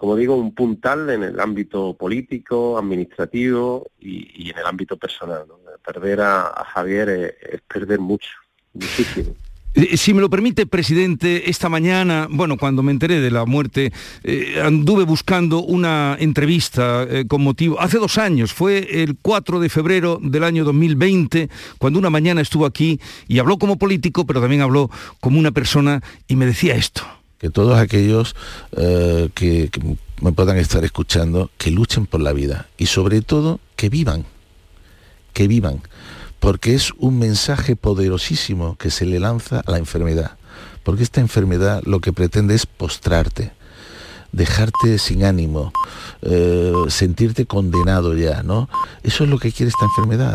como digo, un puntal en el ámbito político, administrativo y, en el ámbito personal. Perder a, Javier es, perder mucho, muchísimo. Eh, si me lo permite, presidente, esta mañana, bueno, cuando me enteré de la muerte, eh, anduve buscando una entrevista eh, con motivo, hace dos años, fue el 4 de febrero del año 2020, cuando una mañana estuvo aquí y habló como político, pero también habló como una persona y me decía esto que todos aquellos eh, que, me puedan estar escuchando, que luchen por la vida y sobre todo que vivan, que vivan, porque es un mensaje poderosísimo que se le lanza a la enfermedad, porque esta enfermedad lo que pretende es postrarte, dejarte sin ánimo, eh, sentirte condenado ya, ¿no? Eso es lo que quiere esta enfermedad.